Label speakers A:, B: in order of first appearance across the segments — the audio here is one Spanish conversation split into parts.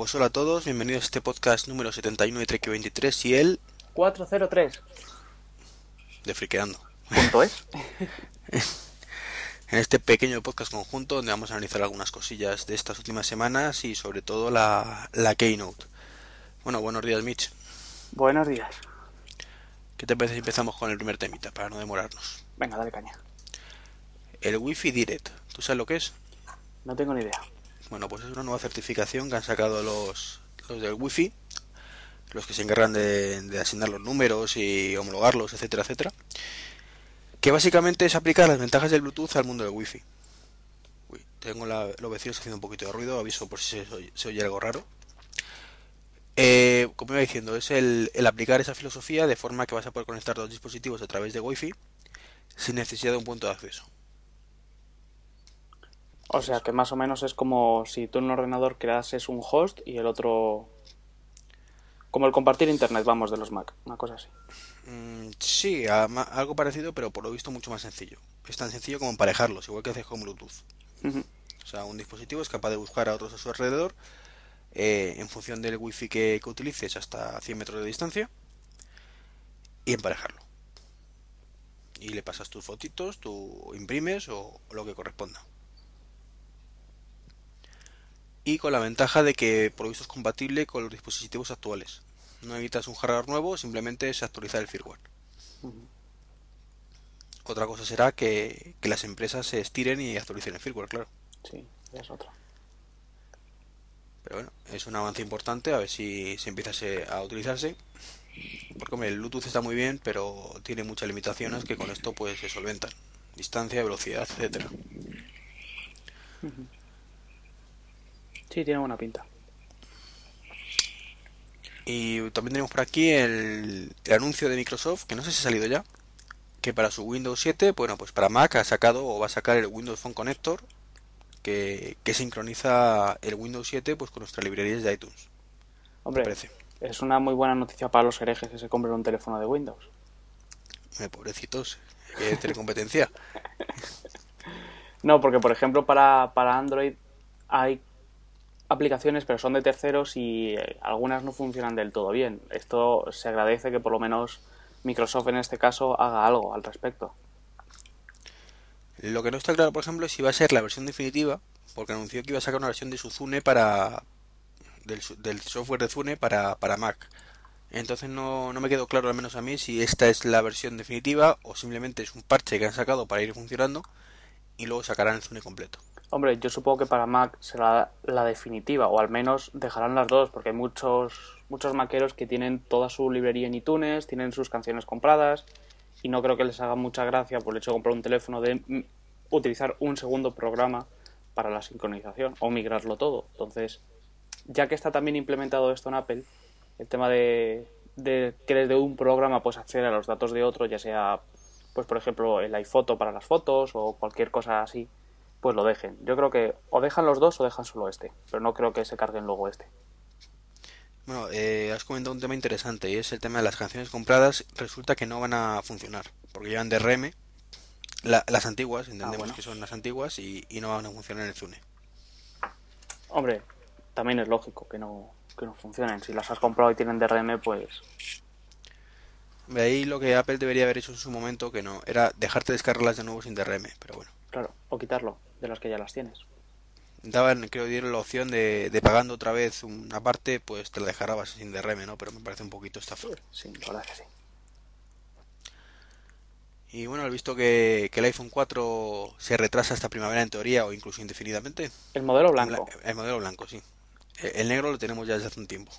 A: Pues hola a todos, bienvenidos a este podcast número 71 de Trek 23 y el
B: 403.
A: de Friqueando.
B: Punto es.
A: En este pequeño podcast conjunto donde vamos a analizar algunas cosillas de estas últimas semanas y sobre todo la, la Keynote. Bueno, buenos días Mitch.
B: Buenos días.
A: ¿Qué te parece si empezamos con el primer temita para no demorarnos?
B: Venga, dale caña.
A: El Wi-Fi Direct. ¿Tú sabes lo que es?
B: No tengo ni idea.
A: Bueno, pues es una nueva certificación que han sacado los, los del Wi-Fi, los que se encargan de, asignar los números y homologarlos, etcétera, etcétera. Que básicamente es aplicar las ventajas del Bluetooth al mundo del Wi-Fi. Uy, tengo los vecinos haciendo un poquito de ruido, aviso por si se, oye- algo raro. Eh, como iba diciendo, es el, aplicar esa filosofía de forma que vas a poder conectar los dispositivos a través de Wi-Fi sin necesidad de un punto de acceso.
B: O sea que más o menos es como si tú en un ordenador creases un host y el otro. Como el compartir internet, vamos, de los Mac. Una cosa así.
A: Mm, sí, a- ma- algo parecido, pero por lo visto mucho más sencillo. Es tan sencillo como emparejarlos, igual que haces con Bluetooth. O sea, un dispositivo es capaz de buscar a otros a su alrededor eh, en función del wifi que, que utilices hasta 100 metros de distancia y emparejarlo. Y le pasas tus fotitos, tú imprimes o, o lo que corresponda. Y con la ventaja de que por lo visto es compatible con los dispositivos actuales. No necesitas un hardware nuevo, simplemente es actualizar el firmware. Otra cosa será que, que las empresas se estiren y actualicen el firmware, claro.
B: Sí, ya es otra.
A: Pero bueno, es un avance importante, a ver si se empieza a se- a utilizarse. Porque hombre, el Bluetooth está muy bien, pero tiene muchas limitaciones que con esto pues se solventan. Distancia, velocidad, etcétera.
B: Sí, tiene buena pinta.
A: Y también tenemos por aquí el, el anuncio de Microsoft, que no sé si ha salido ya, que para su Windows 7, bueno, pues para Mac ha sacado o va a sacar el Windows Phone Connector, que, que sincroniza el Windows 7 pues con nuestras librerías de iTunes.
B: Hombre, es una muy buena noticia para los herejes que se compren un teléfono de Windows.
A: Eh, pobrecitos, que competencia.
B: No, porque por ejemplo para, para Android hay aplicaciones, pero son de terceros y eh, algunas no funcionan del todo bien. Esto se agradece que por lo menos Microsoft en este caso haga algo al respecto.
A: Lo que no está claro, por ejemplo, es si va a ser la versión definitiva, porque anunció que iba a sacar una versión de su Zune para del, software de Zune para, para Mac. Entonces no, no me quedó claro, al menos a mí, si esta es la versión definitiva o simplemente es un parche que han sacado para ir funcionando y luego sacarán el Zune completo.
B: Hombre, yo supongo que para Mac será la definitiva, o al menos dejarán las dos, porque hay muchos, muchos maqueros que tienen toda su librería en iTunes, tienen sus canciones compradas, y no creo que les haga mucha gracia por el hecho de comprar un teléfono de utilizar un segundo programa para la sincronización, o migrarlo todo. Entonces, ya que está también implementado esto en Apple, el tema de, de que desde un programa pues acceder a los datos de otro, ya sea, pues por ejemplo, el iPhoto para las fotos o cualquier cosa así, pues lo dejen. Yo creo que o dejan los dos o dejan solo este, pero no creo que se carguen luego este.
A: Bueno, eh, has comentado un tema interesante y es el tema de las canciones compradas. Resulta que no van a funcionar porque llevan DRM, la- las antiguas, entendemos
B: bueno.
A: que son las antiguas y, y no van a funcionar en el Zune.
B: Hombre, también es lógico que no, que no funcionen. Si las has comprado y tienen DRM, pues
A: De ahí lo que Apple debería haber hecho en su momento, que no, era dejarte descargarlas de nuevo sin DRM, pero bueno.
B: claro, o quitarlo de las que ya las tienes.
A: Daban, creo dieron la opción de, de pagando otra vez una parte, pues te la dejarás sin DRM, ¿no? Pero me parece un poquito estafa.
B: Sí, la verdad es que sí.
A: Y bueno, he visto que, que el iPhone 4 se retrasa hasta primavera en teoría o incluso indefinidamente.
B: El modelo blanco.
A: El modelo blanco, sí. El el negro lo tenemos ya desde hace un tiempo.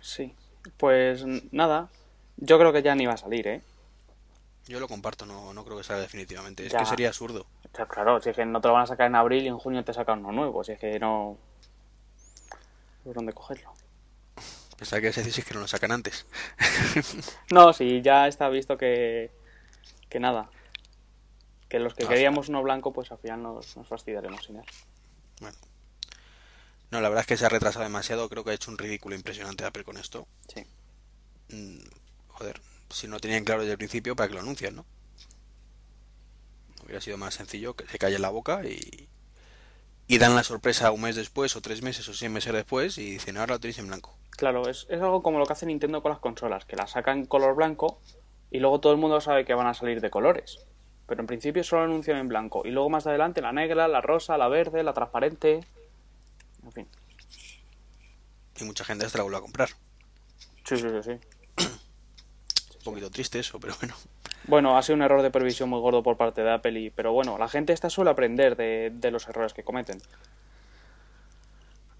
B: Sí. Pues nada, yo creo que ya ni va a salir, ¿eh?
A: Yo lo comparto, no, no creo que salga definitivamente. Es
B: Ya.
A: que sería absurdo.
B: Claro, si es que no te lo van a sacar en abril y en junio te sacan uno nuevo, si es que no... ¿Por dónde cogerlo?
A: Pensaba que decís que no lo sacan antes.
B: No, sí, ya está visto que, que nada. Que los que
A: Ah,
B: queríamos uno blanco, pues al final nos, nos fastidiaremos sin él.
A: Bueno. No, la verdad es que se ha retrasado demasiado. Creo que ha hecho un ridículo impresionante Apple con esto.
B: Sí.
A: Mm, joder, si no tenían claro desde el principio, ¿para que lo anuncian, no? Hubiera sido más sencillo que se calle la boca y, y dan la sorpresa un mes después, o tres meses, o seis meses después, y dicen, ahora lo tenéis en blanco.
B: Claro, es, es algo como lo que hace Nintendo con las consolas, que las sacan color blanco y luego todo el mundo sabe que van a salir de colores. Pero en principio solo anuncian en blanco. Y luego más adelante la negra, la rosa, la verde, la transparente. En fin.
A: Y mucha gente hasta la vuelve a comprar.
B: Sí, sí, sí, sí.
A: Un poquito triste eso, pero bueno.
B: Bueno, ha sido un error de previsión muy gordo por parte de Apple, y, pero bueno, la gente está suele aprender de, de los errores que cometen.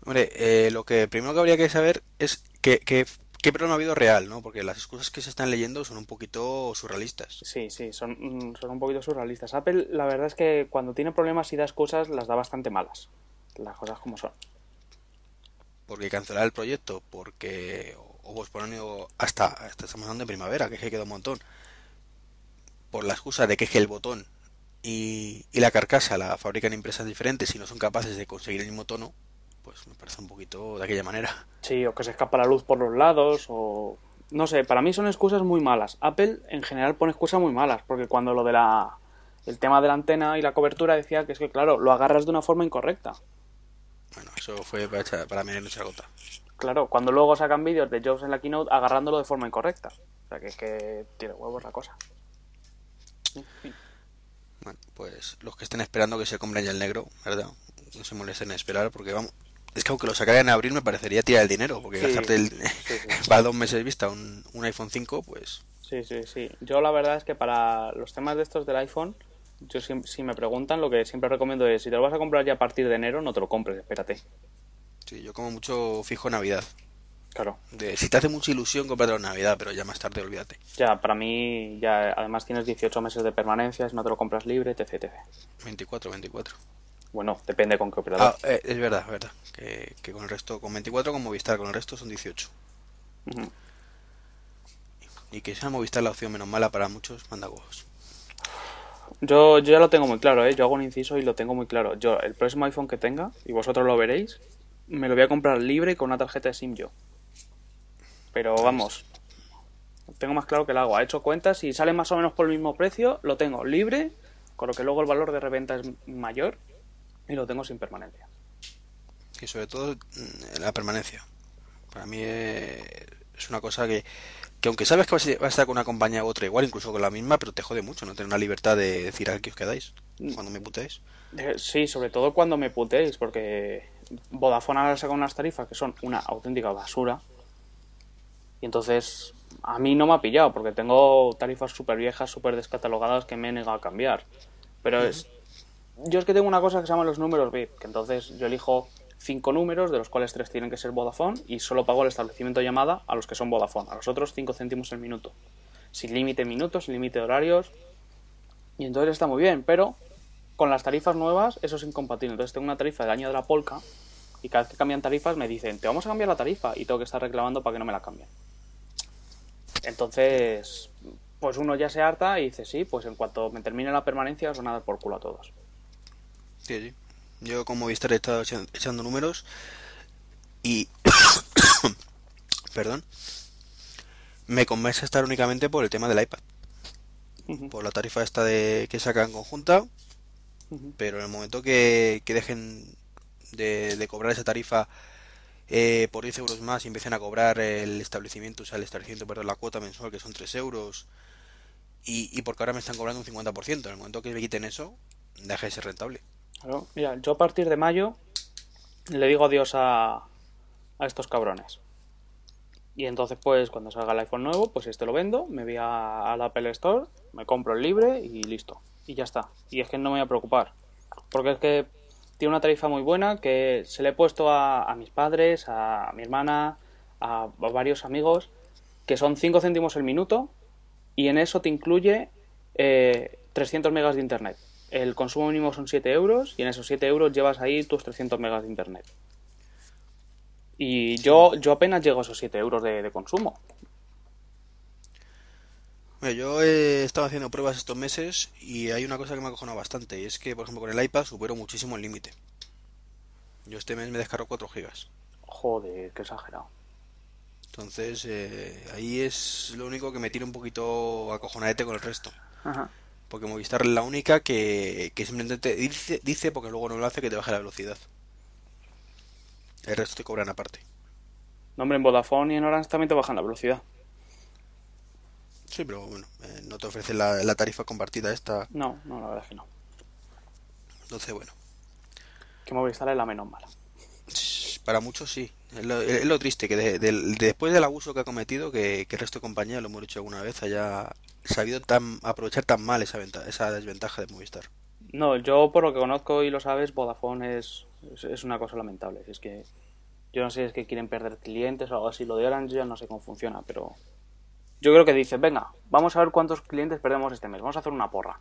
A: Hombre, eh, lo que primero que habría que saber es que, que- qué problema ha habido real, ¿no? Porque las excusas que se están leyendo son un poquito surrealistas.
B: Sí, sí, son, mm, son un poquito surrealistas. Apple, la verdad es que cuando tiene problemas y da excusas, las da bastante malas. Las cosas como son.
A: Porque cancelar el proyecto, porque... O posponerlo hasta, hasta estamos hablando de primavera, que es que queda un montón. Por la excusa de que es que el botón y, y la carcasa la fabrican empresas diferentes y no son capaces de conseguir el mismo tono, pues me parece un poquito de aquella manera.
B: Sí, o que se escapa la luz por los lados, o... No sé, para mí son excusas muy malas. Apple en general pone excusas muy malas, porque cuando lo de la... El tema de la antena y la cobertura decía que es que, claro, lo agarras de una forma incorrecta.
A: Bueno, eso fue para, para medir nuestra gota.
B: Claro, cuando luego sacan vídeos de Jobs en la keynote agarrándolo de forma incorrecta. O sea, que es que tiene huevos la cosa. En fin.
A: Bueno, pues los que estén esperando que se compren ya el negro, ¿verdad? No se molesten en esperar porque vamos... Es que aunque lo sacaran en abril me parecería tirar el dinero, porque
B: Sí,
A: gastarte el...
B: sí, sí.
A: para dos meses vista un, un iPhone 5, pues...
B: Sí, sí, sí. Yo la verdad es que para los temas de estos del iPhone, yo si, si me preguntan, lo que siempre recomiendo es, si te lo vas a comprar ya a partir de enero, no te lo compres, espérate.
A: Sí, yo como mucho fijo Navidad.
B: Claro.
A: De, si te hace mucha ilusión, cómpratelo en Navidad, pero ya más tarde olvídate.
B: Ya, para mí, ya además tienes 18 meses de permanencia, si no te lo compras libre, etc, etc.
A: 24, 24.
B: Bueno, depende con qué operador.
A: Ah, eh, es verdad, es verdad. Que, que con el resto, con 24 con Movistar, con el resto son 18.
B: Ujú.
A: Y que sea Movistar la opción menos mala para muchos, manda huevos.
B: Yo, yo ya lo tengo muy claro, ¿eh? Yo hago un inciso y lo tengo muy claro. Yo, el próximo iPhone que tenga, y vosotros lo veréis, me lo voy a comprar libre con una tarjeta de SIM yo. Pero vamos, tengo más claro que el agua. He hecho cuentas y sale más o menos por el mismo precio, lo tengo libre, con lo que luego el valor de reventa es mayor y lo tengo sin permanencia.
A: Y sobre todo mm, la permanencia. Para mí eh, es una cosa que, que aunque sabes que vas a estar con una compañía u otra igual, incluso con la misma, pero te jode mucho no tener una libertad de decir aquí os quedáis cuando me putéis.
B: Eh, Sí, sobre todo cuando me putéis, porque Vodafone ahora saca unas tarifas que son una auténtica basura. Y entonces a mí no me ha pillado, porque tengo tarifas súper viejas, súper descatalogadas que me he negado a cambiar. Pero es. Yo es que tengo una cosa que se llama los números VIP, que entonces yo elijo cinco números, de los cuales tres tienen que ser Vodafone, y solo pago el establecimiento llamada a los que son Vodafone, a los otros 5 céntimos el minuto. Sin límite minutos, sin límite horarios. Y entonces está muy bien, pero con las tarifas nuevas eso es incompatible. Entonces tengo una tarifa del año de la Polka y cada vez que cambian tarifas me dicen, te vamos a cambiar la tarifa y tengo que estar reclamando para que no me la cambien. Entonces, pues uno ya se harta y dice, sí, pues en cuanto me termine la permanencia os van a dar por culo a todos.
A: Sí, sí. Yo con Movistar he estado echa- echando números y... Perdón. Me convence estar únicamente por el tema del iPad. Por la tarifa esta de que sacan conjunta. Pero en el momento que, que dejen de, de cobrar esa tarifa eh, por 10 euros más y empiecen a cobrar el establecimiento, o sea, el establecimiento, perdón, la cuota mensual que son 3 euros y, y porque ahora me están cobrando un 50%, en el momento que me quiten eso, deja de ser rentable.
B: Mira, yo a partir de mayo le digo adiós a, a estos cabrones. Y entonces, pues, cuando salga el iPhone nuevo, pues este lo vendo, me voy al Apple Store, me compro el libre y listo. Y ya está. Y es que no me voy a preocupar. Porque es que tiene una tarifa muy buena que se le he puesto a, mis padres, a mi hermana, a, a varios amigos, que son 5 céntimos el minuto y en eso te incluye eh, 300 megas de internet. El consumo mínimo son 7 euros y en esos 7 euros llevas ahí tus 300 megas de internet. Y yo, yo apenas llego a esos 7 euros de, de consumo.
A: Bueno, yo he estado haciendo pruebas estos meses y hay una cosa que me ha acojonado bastante y es que, por ejemplo, con el iPad supero muchísimo el límite. Yo este mes me descargo 4 gigas.
B: Joder, qué exagerado.
A: Entonces, eh, ahí es lo único que me tiene un poquito acojonadete con el resto.
B: Ajá.
A: Porque Movistar es la única que, que simplemente dice, dice, porque luego no lo hace, que te baje la velocidad. El resto te cobran aparte.
B: No, hombre, en Vodafone y en Orange también te bajan la velocidad.
A: Sí, pero bueno, eh, no te ofrece la, la tarifa compartida esta.
B: No, no, la verdad es que no.
A: Entonces, bueno,
B: Que Movistar es la menos mala.
A: para muchos sí. Es lo, es lo triste, que de- después del abuso que ha cometido, que, que el resto de compañías, lo hemos dicho alguna vez, haya sabido tan, aprovechar tan mal esa, venta- esa desventaja de Movistar.
B: No, yo por lo que conozco y lo sabes, Vodafone es, es, es una cosa lamentable. Es que yo no sé si es que quieren perder clientes o algo así. Lo de Orange ya no sé cómo funciona, pero yo creo que dicen, venga, vamos a ver cuántos clientes perdemos este mes. Vamos a hacer una porra.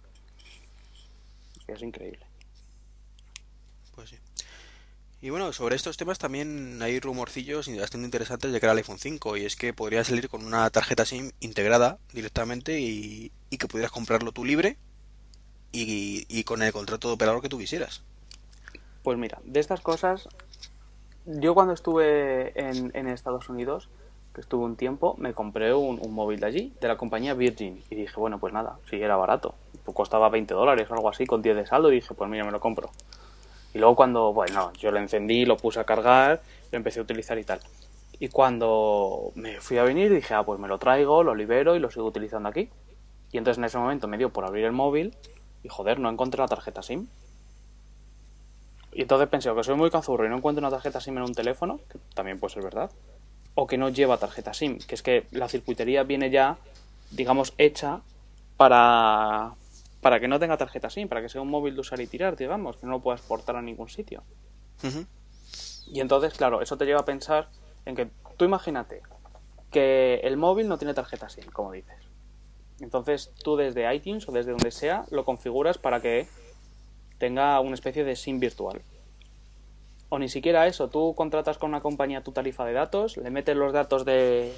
B: Es increíble.
A: Pues sí. Y bueno, sobre estos temas también hay rumorcillos bastante interesantes de cara al iPhone 5 y es que podría salir con una tarjeta SIM integrada directamente y, que pudieras comprarlo tú libre y, con el contrato de operador que tú quisieras.
B: Pues mira, de estas cosas, yo cuando estuve en, Estados Unidos, que estuve un tiempo, me compré un, móvil de allí, de la compañía Virgin, y dije, bueno, pues nada, si era barato, pues costaba 20 dólares o algo así, con 10 de saldo, y dije, pues mira, me lo compro. Y luego cuando, bueno, yo lo encendí, lo puse a cargar, lo empecé a utilizar y tal. Y cuando me fui a venir, dije, ah, pues me lo traigo, lo libero y lo sigo utilizando aquí. Y entonces en ese momento me dio por abrir el móvil y joder, no encontré la tarjeta SIM. Y entonces pensé, o que soy muy cazurro y no encuentro una tarjeta SIM en un teléfono, que también puede ser verdad, o que no lleva tarjeta SIM, que es que la circuitería viene ya, digamos, hecha para, para que no tenga tarjeta SIM, para que sea un móvil de usar y tirar, digamos, que no lo puedas portar a ningún sitio. Y entonces, claro, eso te lleva a pensar en que tú imagínate que el móvil no tiene tarjeta SIM, como dices. Entonces tú desde iTunes o desde donde sea lo configuras para que tenga una especie de SIM virtual. O ni siquiera eso, tú contratas con una compañía tu tarifa de datos, le metes los datos de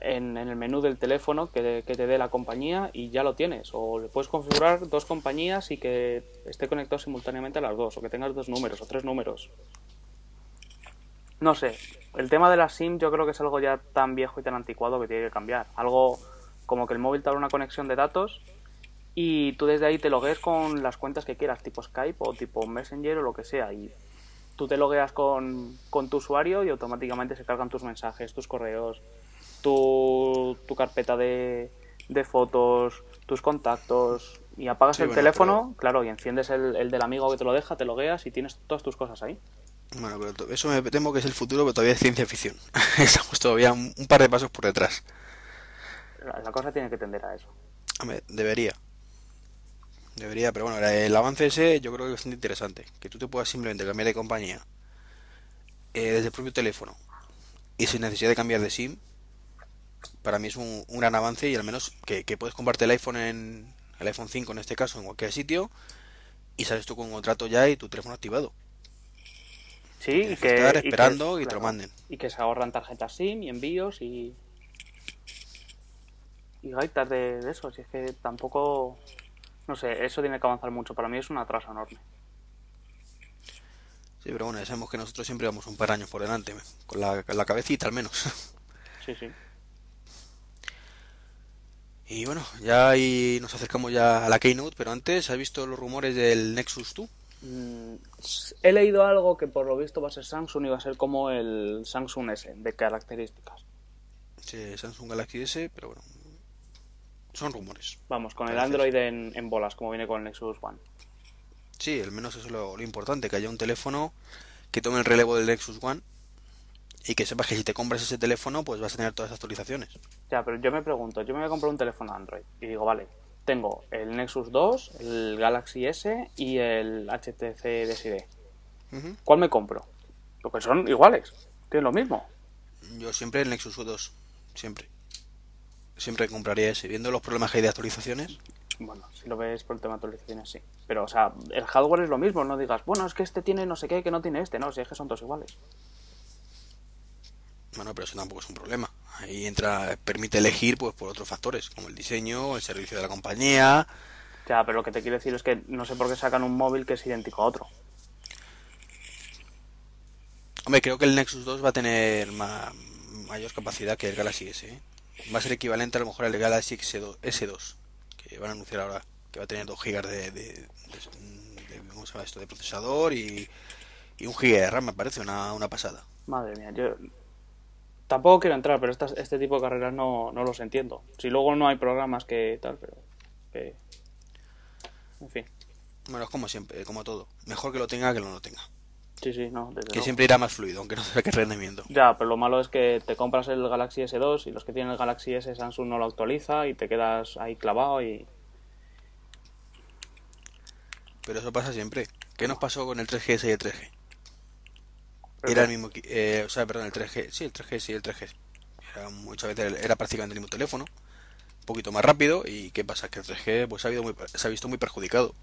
B: en, en el menú del teléfono que, que te dé la compañía y ya lo tienes. O le puedes configurar dos compañías y que esté conectado simultáneamente a las dos, o que tengas dos números o tres números. No sé, el tema de la SIM yo creo que es algo ya tan viejo y tan anticuado que tiene que cambiar. Algo como que el móvil te abre una conexión de datos y tú desde ahí te logues con las cuentas que quieras, tipo Skype o tipo Messenger o lo que sea. Y tú te logueas con, con tu usuario y automáticamente se cargan tus mensajes, tus correos, tu, tu carpeta de, de fotos, tus contactos. Y apagas
A: Sí,
B: el
A: bueno,
B: teléfono, claro, y enciendes el, el del amigo que te lo deja, te logueas y tienes todas tus cosas ahí.
A: Bueno, pero eso me temo que es el futuro, pero todavía es ciencia ficción. Estamos todavía un, un par de pasos por detrás.
B: La, la cosa tiene que tender a eso.
A: Hombre, debería. Debería, pero bueno, el avance ese yo creo que es bastante interesante. Que tú te puedas simplemente cambiar de compañía eh, desde el propio teléfono y sin necesidad de cambiar de SIM. Para mí es un, un gran avance y al menos que, que puedes comprarte el iPhone en el iPhone 5 en este caso en cualquier sitio y sales tú con un contrato ya y tu teléfono activado.
B: Sí, y
A: que
B: que,
A: estar
B: y que-
A: esperando y te lo manden.
B: Y que se ahorran tarjetas SIM y envíos y. Y gaitas de, de eso. Si es que tampoco. No sé, eso tiene que avanzar mucho. Para mí es un atraso enorme.
A: Sí, pero bueno, ya sabemos que nosotros siempre vamos un par de años por delante, con la, con la cabecita al menos.
B: Sí, sí.
A: Y bueno, ya ahí nos acercamos ya a la Keynote, pero antes, ¿has visto los rumores del Nexus 2?
B: Mm, he leído algo que por lo visto va a ser Samsung y va a ser como el Samsung S de características.
A: Sí, Samsung Galaxy S, pero bueno, son rumores.
B: Vamos, con el. Android en, en bolas, como viene con el Nexus One.
A: Sí, al menos eso es lo, lo importante, que haya un teléfono que tome el relevo del Nexus One y que sepas que si te compras ese teléfono, pues vas a tener todas las actualizaciones.
B: Ya, pero yo me pregunto, yo me voy a comprar un teléfono Android y digo, vale, tengo el Nexus 2, el Galaxy S y el HTC DSiD.
A: Ujú.
B: ¿Cuál me compro? Porque son iguales, tienen lo mismo.
A: Yo siempre el Nexus 2, siempre. Siempre compraría ese, viendo los problemas que hay de actualizaciones.
B: Bueno, si lo ves por el tema de actualizaciones, sí. Pero, o sea, el hardware es lo mismo, no digas, bueno, es que este tiene no sé qué, que no tiene este, no, si es que son todos iguales.
A: Bueno, pero eso tampoco es un problema. Ahí entra, permite elegir pues por otros factores, como el diseño, el servicio de la compañía.
B: Ya, pero lo que te quiero decir es que no sé por qué sacan un móvil que es idéntico a otro.
A: Hombre, creo que el Nexus 2 va a tener ma- mayor capacidad que el Galaxy S. ¿eh? Va a ser equivalente a lo mejor al Galaxy S2, S2, que van a anunciar ahora que va a tener 2 GB de, de, de- ¿cómo se llama esto? de procesador y, y un GB de RAM, me parece una, una pasada.
B: Madre mía, yo tampoco quiero entrar, pero estas, este tipo de carreras no, no los entiendo. Si luego no hay programas que tal, pero que... En fin,
A: Bueno, es como siempre, como todo. Mejor que lo tenga que no lo tenga.
B: sí, sí, no, desde
A: Que
B: luego.
A: siempre irá más fluido, aunque no saque rendimiento.
B: Ya, pero lo malo es que te compras el Galaxy S2 y los que tienen el Galaxy S Samsung no lo actualiza y te quedas ahí clavado y...
A: Pero eso pasa siempre. ¿Qué nos pasó con el 3GS y el 3G? Era el mismo, eh, o sea, perdón, el 3G, sí, el 3G, sí, el 3G. Era muchas veces era prácticamente el mismo teléfono, un poquito más rápido y qué pasa que el 3G pues se ha, habido muy- se ha visto muy perjudicado.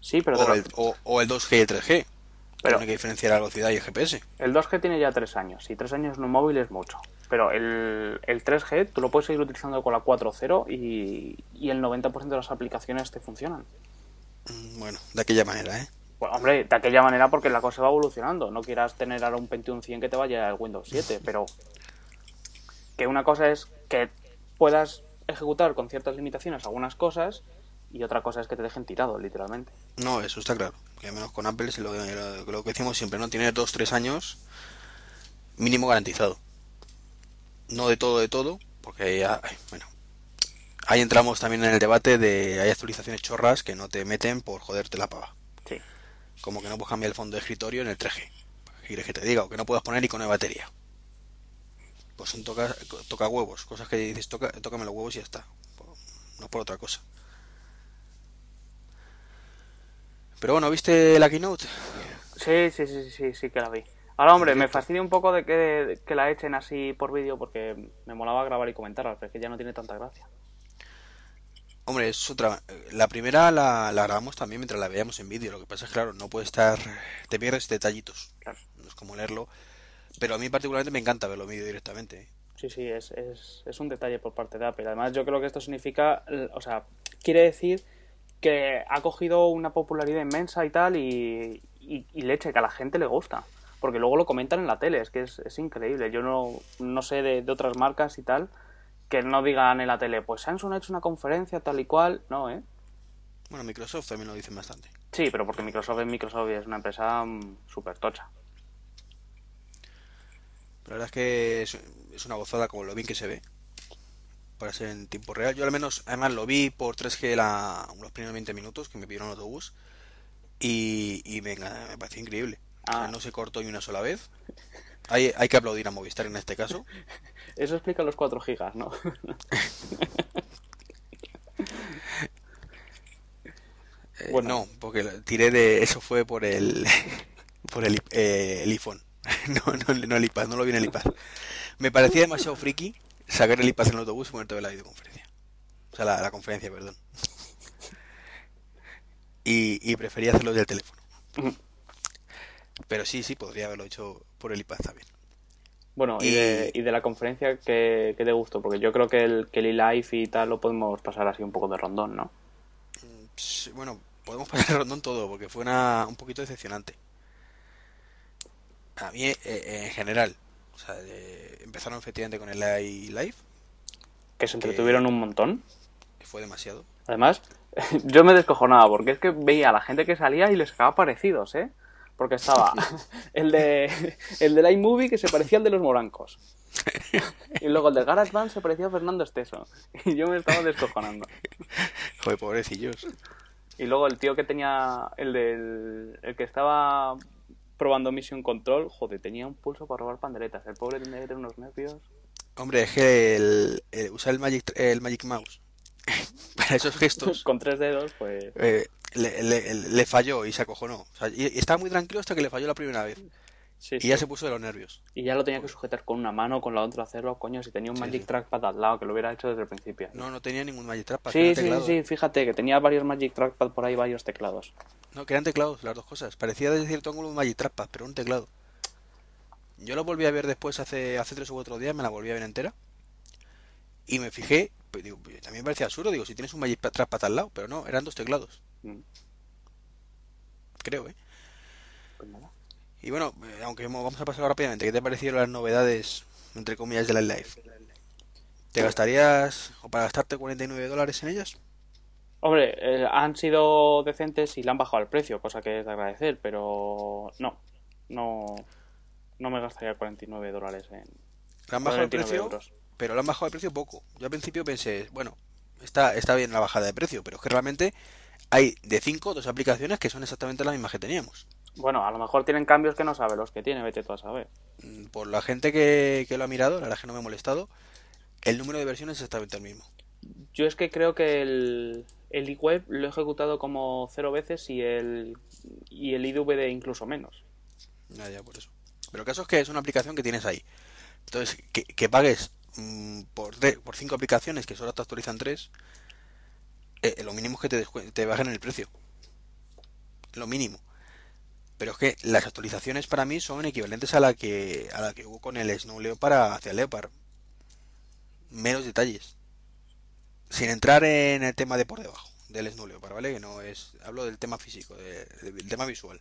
B: Sí, pero
A: O el, o, o el 2G y el 3G.
B: Pero-
A: Pero hay que diferenciar la velocidad y el GPS.
B: El 2G tiene ya 3 años y 3 años en un móvil es mucho. Pero el, el 3G tú lo puedes seguir utilizando con la 4.0 y, y el 90% de las aplicaciones te funcionan.
A: Mm, Bueno, de aquella manera, ¿eh?
B: Bueno, hombre, de aquella manera porque la cosa va evolucionando. No quieras tener ahora un Pentium 100 que te vaya al Windows 7, pero que una cosa es que puedas ejecutar con ciertas limitaciones algunas cosas y otra cosa es que te dejen tirado, literalmente.
A: No, eso está claro. Y al menos con Apple es lo, lo- lo que decimos siempre, ¿no? Tiene 2-3 años mínimo garantizado. No de todo, de todo, porque ya, bueno. Ahí entramos también en el debate de hay actualizaciones chorras que no te meten por joderte la pava. Como que no puedes cambiar el fondo de escritorio en el 3G. ¿Qué quieres que te diga? O que no puedas poner icono de batería. Pues son toca, toca huevos, cosas que dices, toca, tócame los huevos y ya está. No por otra cosa. Pero bueno, ¿viste la keynote?
B: Sí, sí, sí, sí, sí que la vi. Ahora, hombre, me fastidia un poco de que, que la echen así por vídeo porque me molaba grabar y comentarla, pero es que ya no tiene tanta gracia.
A: Hombre, es otra. La primera la, la grabamos también mientras la veíamos en vídeo. Lo que pasa es que, claro, no puede estar. Te pierdes detallitos.
B: Claro.
A: No es como leerlo. Pero a mí, particularmente, me encanta verlo en vídeo directamente. ¿eh?
B: Sí, sí, es, es, es un detalle por parte de Apple. Además, yo creo que esto significa, o sea, quiere decir que ha cogido una popularidad inmensa y tal, y, y, y leche, que a la gente le gusta. Porque luego lo comentan en la tele, es que es, es increíble. Yo no, no sé de, de otras marcas y tal que no digan en la tele, pues Samsung ha hecho una conferencia tal y cual. No, ¿eh?
A: Bueno, Microsoft también lo dicen bastante.
B: Sí, pero porque Microsoft es Microsoft y es una empresa mm, súper tocha.
A: Pero la verdad es que es, es una gozada como lo bien que se ve. Para ser en tiempo real. Yo al menos, además lo vi por 3G la, los primeros 20 minutos que me pidieron el autobús. Y, y venga, me pareció increíble. O sea,
B: Ah.
A: no se cortó ni una sola vez. Hay, hay que aplaudir a Movistar en este caso.
B: Eso explica los 4 gigas, ¿no?
A: Eh,
B: Bueno.
A: No, porque lo- tiré de. Eso fue por el. por el, eh, el iPhone. No, no, no el iPad, no lo vi en el iPad. Me parecía demasiado friki sacar el iPad en el autobús y ponerte a ver la videoconferencia. O sea, la, la conferencia, perdón. Y, y prefería hacerlo desde el teléfono. Pero sí, sí, podría haberlo hecho por el iPad también.
B: Bueno, y,
A: Y-
B: de, y de la conferencia, ¿qué, qué te gustó? Porque yo creo que el, que el e-life y tal lo podemos pasar así un poco de rondón, ¿no?
A: Sí, Bueno, podemos pasar el rondón todo porque fue una, un poquito decepcionante. A mí, eh, eh, en general, o sea, eh, empezaron efectivamente con el iLive,
B: Que se entretuvieron un montón.
A: que fue demasiado.
B: Además, yo me descojonaba porque es que veía a la gente que salía y les sacaba parecidos, ¿eh? Porque estaba el de el del iMovie que se parecía al de los morancos. Y luego el del GarageBand se parecía a Fernando Esteso. Y yo me estaba descojonando.
A: Joder, pobrecillos.
B: Y luego el tío que tenía el del el que estaba probando Mission Control, joder, tenía un pulso para robar panderetas. El pobre tenía que tener unos nervios.
A: Hombre, es que el, el- usar el Magic, el Magic Mouse para esos gestos
B: Con tres dedos, pues
A: eh, le, le- le falló y se acojonó. O sea, y, y estaba muy tranquilo hasta que le falló la primera vez.
B: sí,
A: Y
B: sí.
A: ya se puso de los nervios.
B: Y ya lo tenía que sujetar con una mano, con la otra hacerlo, coño, si tenía un
A: Sí,
B: Magic. Trackpad al lado, que lo hubiera hecho desde el principio.
A: No, no tenía ningún Magic Trackpad.
B: sí, sí, sí, fíjate que tenía varios Magic Trackpad por ahí, varios teclados.
A: No, que eran teclados, las dos cosas. Parecía desde cierto ángulo un Magic Trackpad, pero un teclado. Yo lo volví a ver después, hace, hace tres u cuatro días, me la volví a ver entera. Y me fijé, pues, digo, pues, también parecía absurdo, digo, si tienes un Magic Trackpad al lado, pero no, eran dos teclados, creo, ¿eh?
B: pues nada.
A: Y bueno, eh, aunque mo- vamos a pasar rápidamente, ¿qué te parecieron las novedades, entre comillas, de la Live? ¿Te gastarías, o para gastarte 49 dólares en ellas?
B: Hombre, eh, han sido decentes y le han bajado el precio, cosa que es de agradecer, pero no, no, no me gastaría 49 dólares en...
A: Le han bajado el
B: 49
A: precio,
B: euros.
A: pero le han bajado el precio poco. Yo al principio pensé, bueno, está, está bien la bajada de precio, pero es que realmente hay de 5 dos aplicaciones que son exactamente las mismas que teníamos.
B: Bueno, a lo mejor tienen cambios que no sabe los que tiene, vete tú a saber.
A: Mm, Por la gente que, que lo ha mirado, la verdad es que no me ha molestado, el número de versiones es exactamente el mismo.
B: Yo es que creo que el, el iWeb lo he ejecutado como cero veces y el, y el IDVD incluso menos.
A: Ya, ya, por eso. Pero el caso es que es una aplicación que tienes ahí. Entonces, que, que pagues mm, por, de- por cinco aplicaciones que solo te actualizan tres, eh, lo mínimo es que te, te bajen el precio. Lo mínimo. Pero es que las actualizaciones para mí son equivalentes a la que a la que hubo con el Snow Leopard hacia Leopard. Menos detalles. Sin entrar en el tema de por debajo del Snow Leopard, ¿vale? Que no es... Hablo del tema físico, de- del tema visual.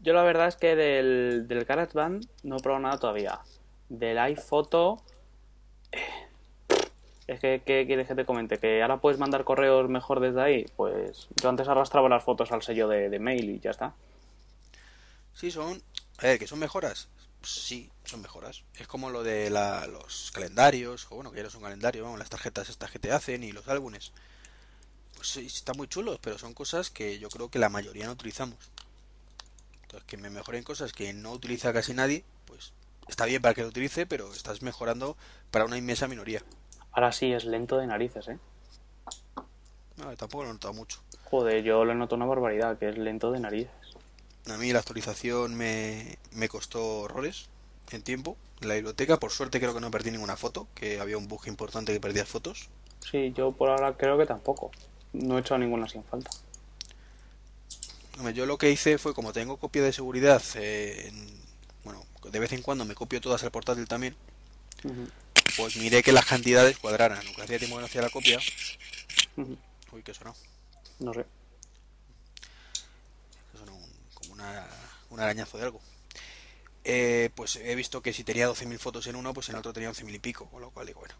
B: Yo la verdad es que del, del GarageBand no he probado nada todavía. Del iPhoto... eh, Es que, ¿qué quieres que te comente? ¿Que ahora puedes mandar correos mejor desde ahí? Pues yo antes arrastraba las fotos al sello de, de mail y ya está.
A: Sí, son. A ver, que son mejoras. Sí, son mejoras. Es como lo de la- los calendarios, o bueno, que ya no son calendarios, vamos, las tarjetas estas que te hacen y los álbumes. Pues sí, están muy chulos, pero son cosas que yo creo que la mayoría no utilizamos. Entonces, que me mejoren cosas que no utiliza casi nadie, pues está bien para que lo utilice, pero estás mejorando para una inmensa minoría.
B: Ahora sí es lento de narices, ¿eh?
A: No, tampoco lo he notado mucho.
B: Joder, yo le noto una barbaridad, que es lento de narices.
A: A mí la actualización me, me costó horrores en tiempo. En la biblioteca, por suerte creo que no perdí ninguna foto, que había un bug importante que perdía fotos.
B: Sí, yo por ahora creo que tampoco. No he hecho ninguna sin falta.
A: Yo lo que hice fue, como tengo copia de seguridad, eh, en- bueno, de vez en cuando me copio todas al portátil también, pues miré que las cantidades cuadraran. Aunque hacía tiempo que no hacía la copia. Uy, que sonó.
B: No sé.
A: Que sonó un- como una, un arañazo de algo. Eh, pues he visto que si tenía 12.000 fotos en uno, pues en el otro tenía 11.000 y pico, con lo cual digo, bueno,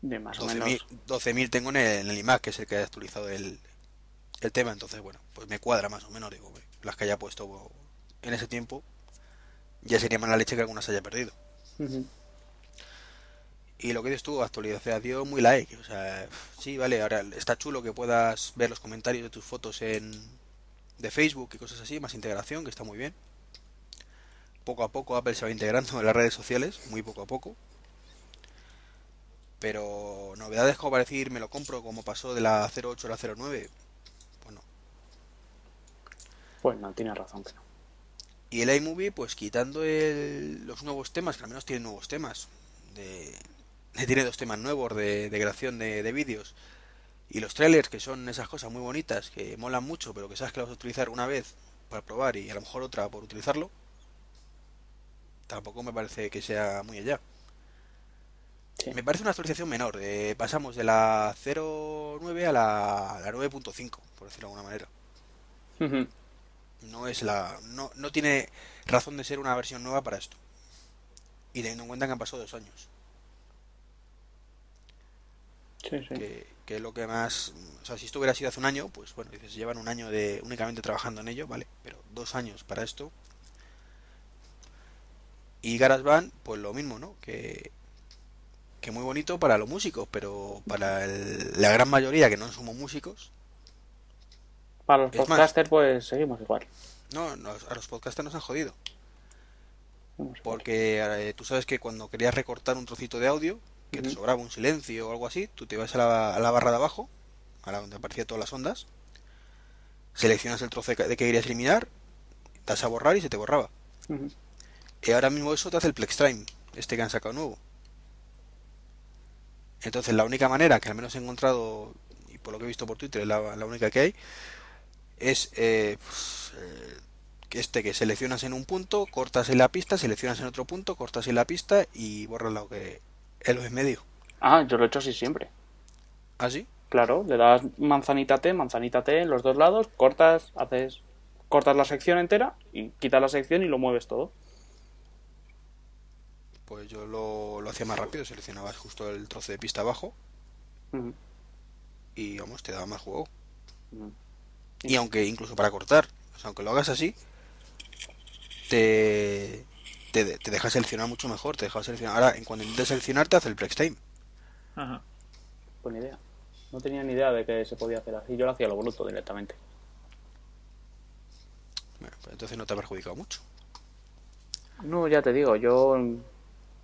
B: De más o
A: 12.000
B: menos.
A: 12.000 tengo en el, en el iMac, que es el que ha actualizado el, el tema, entonces bueno, pues me cuadra más o menos, digo, las que haya puesto en ese tiempo, ya sería mala leche que algunas haya perdido.
B: Ujú.
A: Y lo que dices tú, actualización muy like, o sea, sí, vale, ahora está chulo que puedas ver los comentarios de tus fotos en de Facebook y cosas así, más integración, que está muy bien. Poco a poco Apple se va integrando en las redes sociales, muy poco a poco. Pero novedades como para decir, me lo compro, como pasó de la 08 a la 09, bueno.
B: Pues no, tienes razón que no.
A: Y el iMovie, pues quitando el- los nuevos temas, que al menos tiene nuevos temas, de, de- tiene dos temas nuevos de, de creación de, de vídeos, y los trailers, que son esas cosas muy bonitas, que molan mucho, pero que sabes que las vas a utilizar una vez para probar y a lo mejor otra por utilizarlo, tampoco me parece que sea muy allá.
B: Sí.
A: Me parece una actualización menor, eh, pasamos de la 09 a la, la 9.5, por decirlo de alguna manera. No es la. No, no tiene razón de ser una versión nueva para esto. Y teniendo en cuenta que han pasado dos años.
B: Sí, sí.
A: Que, que es lo que más. O sea, si esto hubiera sido hace un año, pues bueno, dices, llevan un año de únicamente trabajando en ello, ¿vale? Pero dos años para esto. Y GarageBand, pues lo mismo, ¿no? Que. Que muy bonito para los músicos, pero para el- la gran mayoría que no somos músicos,
B: Para los podcasters, pues seguimos igual.
A: no, nos- a los podcasters nos han jodido. Porque eh, tú sabes que cuando querías recortar un trocito de audio, que te sobraba un silencio o algo así, tú te ibas a la, a la barra de abajo, a la donde aparecían todas las ondas, seleccionas el trozo de que querías eliminar, das a borrar y se te borraba. Y ahora mismo eso te hace el Plextime, este que han sacado nuevo. Entonces la única manera que al menos he encontrado, y por lo que he visto por Twitter, es la, la única que hay, es eh, pues, eh, este que seleccionas en un punto, cortas en la pista, seleccionas en otro punto, cortas en la pista y borras lo que es lo en medio.
B: Ah, yo lo he hecho así siempre.
A: ¿Así?
B: Claro, le das manzanita T, manzanita T en los dos lados, cortas, haces, cortas la sección entera y quitas la sección y lo mueves todo.
A: pues yo lo, lo hacía más rápido, seleccionabas justo el trozo de pista abajo y vamos, te daba más juego. Y aunque incluso para cortar, o sea, aunque lo hagas así, te, te, te deja seleccionar mucho mejor, te deja seleccionar. Ahora, en cuanto intentes seleccionar, te hace el flex time.
C: Ajá.
B: Buena idea. No tenía ni idea de que se podía hacer así. Yo lo hacía lo bruto directamente.
A: Bueno, pues entonces no te ha perjudicado mucho.
B: No, ya te digo, yo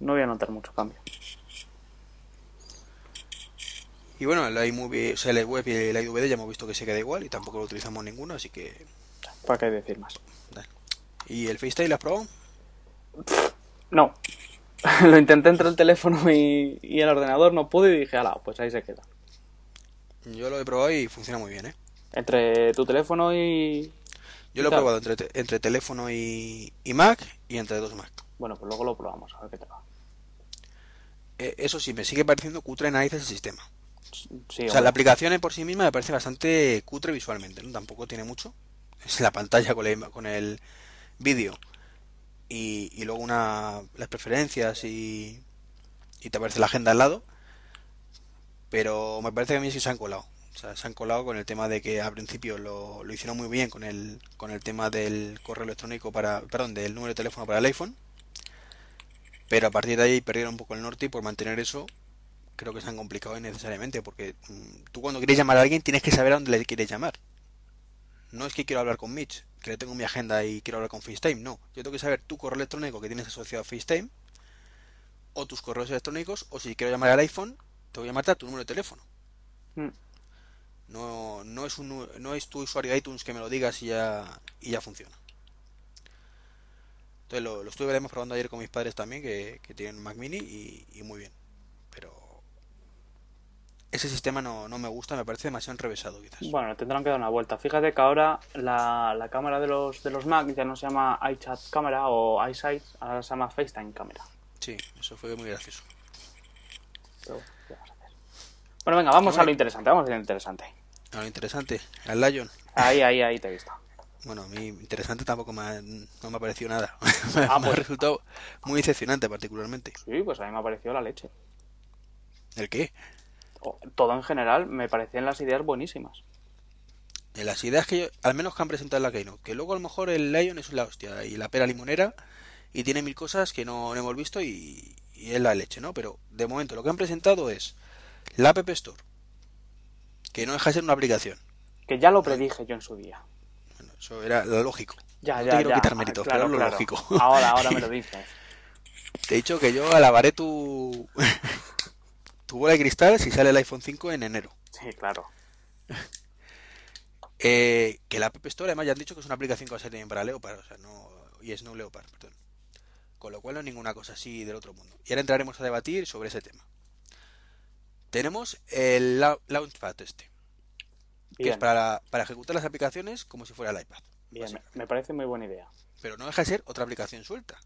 B: no voy a notar mucho cambio.
A: Y bueno, el iMovie, o sea, el web y el iDVD ya hemos visto que se queda igual y tampoco lo utilizamos ninguno, así que.
B: ¿Para qué decir más?
A: dale. ¿Y el FaceTime lo has probado?
B: No. lo intenté entre el teléfono y, y el ordenador, no pude y dije, ala, pues ahí se queda.
A: Yo lo he probado y funciona muy bien, ¿eh?
B: Entre tu teléfono y...
A: Yo lo he probado entre, te- entre teléfono y, y Mac y entre dos Mac.
B: Bueno, pues luego lo probamos, a ver qué tal va.
A: Eh, eso sí, me sigue pareciendo cutre en narices el sistema.
B: Sí,
A: O sea,
B: hombre.
A: la aplicación en por sí misma me parece bastante cutre visualmente, ¿no? Tampoco tiene mucho. Es la pantalla con, la- con el vídeo y, y luego una, las preferencias y, y te aparece la agenda al lado. Pero me parece que a mí sí se han colado. O sea, se han colado con el tema de que al principio lo, lo hicieron muy bien con el, con el tema del correo electrónico para, perdón, del número de teléfono para el iPhone. Pero a partir de ahí perdieron un poco el norte y por mantener eso creo que se han complicado innecesariamente porque mm, tú cuando quieres llamar a alguien tienes que saber a dónde le quieres llamar. No es que quiero hablar con Mitch, que le tengo mi agenda y quiero hablar con FaceTime, no. Yo tengo que saber tu correo electrónico que tienes asociado a FaceTime o tus correos electrónicos o si quiero llamar al iPhone, que llamarte a tu número de teléfono.
B: Mm.
A: No, no es un no es tu usuario de iTunes que me lo digas y ya y ya funciona. Entonces lo, lo estuve probando ayer con mis padres también que, que tienen un Mac Mini y, y muy bien. Ese sistema no, no me gusta, me parece demasiado enrevesado quizás.
B: Bueno, tendrán que dar una vuelta. Fíjate que ahora la, la cámara de los, de los Mac ya no se llama iChat cámara o iSight, ahora se llama FaceTime cámara.
A: Sí, eso fue muy gracioso.
B: Pero, ¿qué vamos a hacer? Bueno, venga, vamos a lo interesante, vamos a lo interesante.
A: A lo interesante, al Lion.
B: Ahí, ahí, ahí te he visto.
A: Bueno, a mí interesante tampoco me ha, no me ha parecido nada.
B: Ah,
A: me ha
B: pues.
A: resultado muy decepcionante particularmente.
B: Sí, pues a mí me ha parecido la leche.
A: ¿El qué?
B: Todo en general me parecían las ideas buenísimas.
A: De las ideas que yo- al menos que han presentado en la Keynote, que luego a lo mejor el Lion es la hostia y la pera limonera y tiene mil cosas que no, no hemos visto y, y es la leche, ¿no? Pero de momento lo que han presentado es la App Store, que no deja de ser una aplicación.
B: Que ya lo predije yo en su día.
A: Bueno, eso era lo lógico.
B: Ya,
A: no
B: ya,
A: te quiero
B: ya.
A: quitar
B: Ah,
A: méritos,
B: claro,
A: pero es lo
B: claro.
A: lógico.
B: Ahora, ahora me lo dices.
A: Te he dicho que yo alabaré tu tu bola de cristal si sale el iPhone 5 en enero.
B: Sí, claro.
A: Eh, que la App Store además ya han dicho que es una aplicación que va a ser también para Leopard, o sea, no y es no Leopard, perdón. Con lo cual no es ninguna cosa así del otro mundo. Y ahora entraremos a debatir sobre ese tema. Tenemos el la- Launchpad este, que
B: Bien,
A: es para, para ejecutar las aplicaciones como si fuera el iPad.
B: bien, me parece muy buena idea.
A: Pero no deja de ser otra aplicación suelta.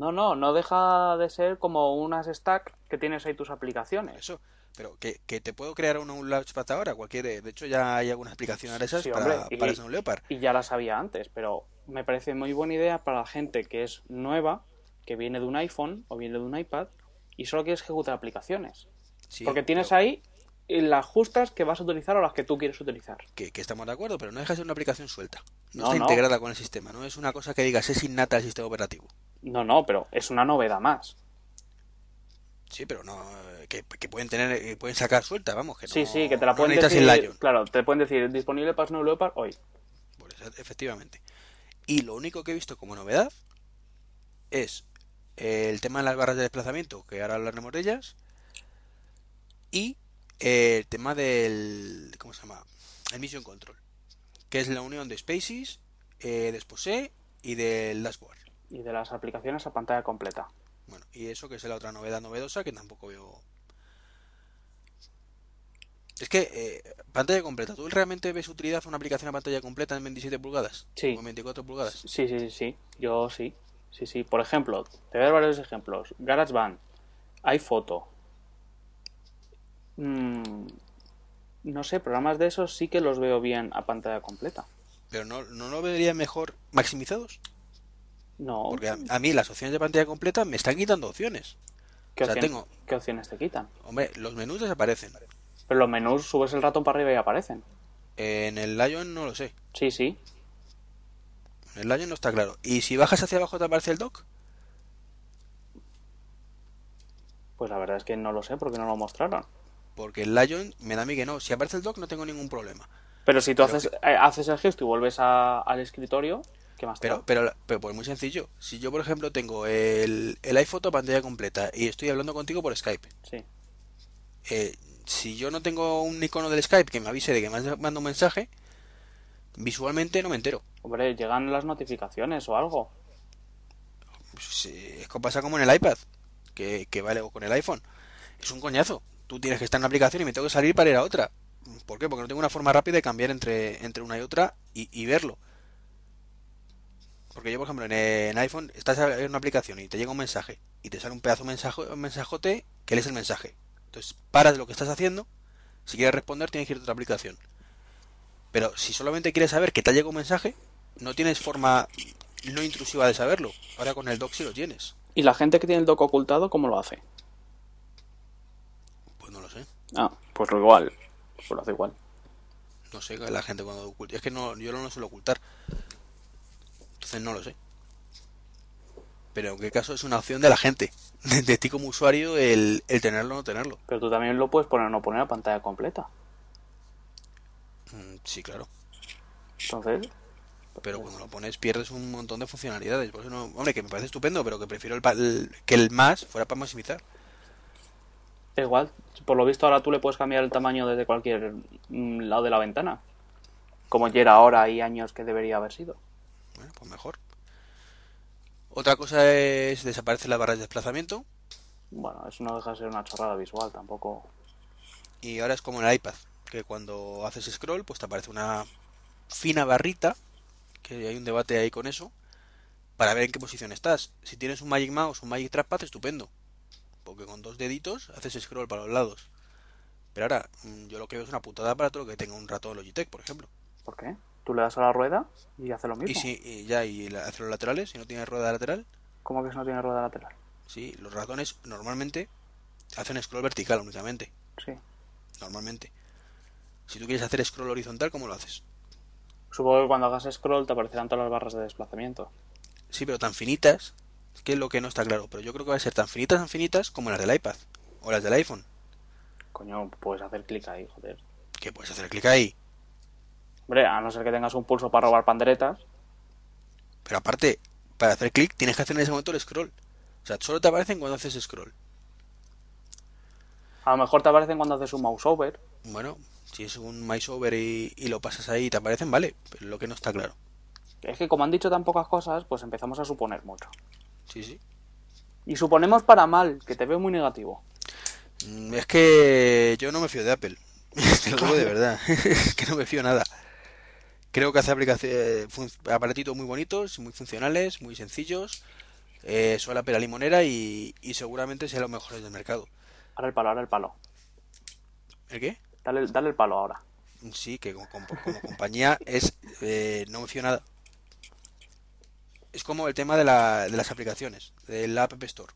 B: No, no, no deja de ser como unas stack que tienes ahí tus aplicaciones.
A: Eso. Pero que, que te puedo crear un, un Launchpad ahora, cualquier. De hecho, ya hay algunas aplicaciones esas
B: Sí,
A: para,
B: hombre, y-
A: para Snow Leopard.
B: Y ya la sabía antes, pero me parece muy buena idea para la gente que es nueva, que viene de un iPhone o viene de un iPad y solo quieres ejecutar aplicaciones.
A: Sí,
B: Porque tienes
A: pero-
B: ahí las justas que vas a utilizar o las que tú quieres utilizar.
A: que, que estamos de acuerdo, pero no deja de ser una aplicación suelta. No,
B: No,
A: está
B: no.
A: integrada con el sistema, no es una cosa que digas es innata al sistema operativo.
B: No, no, pero es una novedad más.
A: Sí, pero no eh, que, que pueden tener eh, pueden sacar suelta, vamos, que no,
B: Sí, sí, que te la
A: no
B: pueden
A: necesitas
B: decir. Claro, te pueden decir disponible para Snow Leopard hoy.
A: Por eso, efectivamente. Y lo único que he visto como novedad es eh, el tema de las barras de desplazamiento, que ahora hablaremos de ellas, y el tema del ¿cómo se llama? El Mission Control, que es la unión de Spaces, eh, de Exposé y del Dashboard.
B: Y de las aplicaciones a pantalla completa.
A: Bueno, y eso que es la otra novedad novedosa que tampoco veo. Es que eh, pantalla completa. ¿Tú realmente ves utilidad a una aplicación a pantalla completa en 27 pulgadas?
B: Sí.
A: ¿O en 24 pulgadas?
B: Sí, sí, sí, sí. Yo sí. Sí, sí. Por ejemplo, te voy a dar varios ejemplos. GarageBand, iPhoto. Mm, no sé, programas de esos sí que los veo bien a pantalla completa.
A: Pero no, no lo vería mejor maximizados.
B: No.
A: Porque a, a mí las opciones de pantalla completa me están quitando opciones.
B: ¿Qué,
A: o sea,
B: opciones,
A: tengo-
B: ¿Qué opciones te quitan?
A: Hombre, los menús desaparecen.
B: Pero los menús subes el ratón para arriba y aparecen.
A: En el Lion no lo sé.
B: Sí, sí.
A: En el Lion no está claro. ¿Y si bajas hacia abajo te aparece el dock?
B: Pues la verdad es que no lo sé porque no lo mostraron.
A: Porque el Lion me da a mí que no. Si aparece el dock no tengo ningún problema.
B: Pero si tú
A: Pero
B: haces, eh, haces el gesto y vuelves a- al escritorio, ¿qué más te
A: Pero, pero, pero pues muy sencillo. Si yo, por ejemplo, tengo el, el iPhoto pantalla completa y estoy hablando contigo por Skype,
B: Sí.
A: eh, si yo no tengo un icono del Skype que me avise de que me has mandado un mensaje, visualmente no me entero.
B: Hombre, llegan las notificaciones o algo.
A: Pues, sí, es que pasa como en el iPad, que, que vale, o con el iPhone. Es un coñazo. Tú tienes que estar en una aplicación y me tengo que salir para ir a otra. ¿Por qué? Porque no tengo una forma rápida de cambiar entre, entre una y otra y, y verlo. Porque yo, por ejemplo, en, en iPhone estás en una aplicación y te llega un mensaje y te sale un pedazo de mensaje, un mensajote que lees el mensaje. Entonces, paras de lo que estás haciendo. Si quieres responder, tienes que ir a otra aplicación. Pero si solamente quieres saber que te ha llegado un mensaje, no tienes forma no intrusiva de saberlo. Ahora con el doc sí lo tienes.
B: ¿Y la gente que tiene el dock ocultado, cómo lo hace?
A: Pues no lo sé.
B: Ah, pues lo igual. Pues lo hace igual.
A: No sé, la gente cuando oculta. Es que no, yo no lo suelo ocultar. Entonces no lo sé. Pero en qué caso es una opción de la gente. De, de ti como usuario el, el tenerlo o no tenerlo.
B: Pero tú también lo puedes poner o no poner a pantalla completa.
A: Mm, Sí, claro.
B: Entonces,
A: Pero cuando lo pones pierdes un montón de funcionalidades. Por eso no, hombre, que me parece estupendo, pero que prefiero el, que el más fuera para maximizar.
B: igual. Por lo visto ahora tú le puedes cambiar el tamaño desde cualquier mm, lado de la ventana. Como ya era ahora y años que debería haber sido.
A: Bueno, pues mejor. Otra cosa es desaparecen las barras de desplazamiento.
B: Bueno, eso no deja de ser una chorrada visual tampoco.
A: Y ahora es como en el iPad, que cuando haces scroll, pues te aparece una fina barrita, que hay un debate ahí con eso, para ver en qué posición estás. Si tienes un Magic Mouse, un Magic Trackpad, estupendo, porque con dos deditos haces scroll para los lados. Pero ahora, mm, yo lo que veo es una putada para todo lo que tenga un ratón Logitech, por ejemplo.
B: ¿Por qué? Tú le das a la rueda y hace lo mismo.
A: Y si y ya, y la- hace los laterales, si no tiene rueda lateral,
B: ¿Cómo que eso no tiene rueda lateral?
A: sí, los ratones normalmente hacen scroll vertical únicamente,
B: Sí.
A: normalmente. Si tú quieres hacer scroll horizontal, ¿cómo lo haces?
B: Supongo que cuando hagas scroll te aparecerán todas las barras de desplazamiento.
A: Sí, pero tan finitas, que es lo que no está claro, pero yo creo que va a ser tan finitas, tan finitas como las del iPad o las del iPhone,
B: Coño, puedes hacer clic ahí, joder.
A: que puedes hacer clic ahí,
B: Hombre, a no ser que tengas un pulso para robar panderetas.
A: pero aparte, para hacer clic tienes que hacer en ese momento el scroll. O sea, solo te aparecen cuando haces scroll.
B: A lo mejor te aparecen cuando haces un mouse over.
A: Bueno, si es un mouse over y, y lo pasas ahí y te aparecen, vale, pero lo que no está claro.
B: Es que como han dicho tan pocas cosas, pues empezamos a suponer mucho.
A: Sí, sí.
B: Y suponemos para mal, que te veo muy negativo.
A: Mm, Es que yo no me fío de Apple. Te lo digo de verdad. Es que no me fío nada. Creo que hace aplicaciones, fun- aparatitos muy bonitos, muy funcionales, muy sencillos. Eh, suele Apple a limonera y, y seguramente sea los mejores del mercado.
B: Ahora el palo, ahora el palo.
A: ¿El qué?
B: Dale, dale el palo ahora.
A: Sí, que como, como- como compañía es eh, no me fío nada. Es como el tema de, la- de las aplicaciones, de la App Store.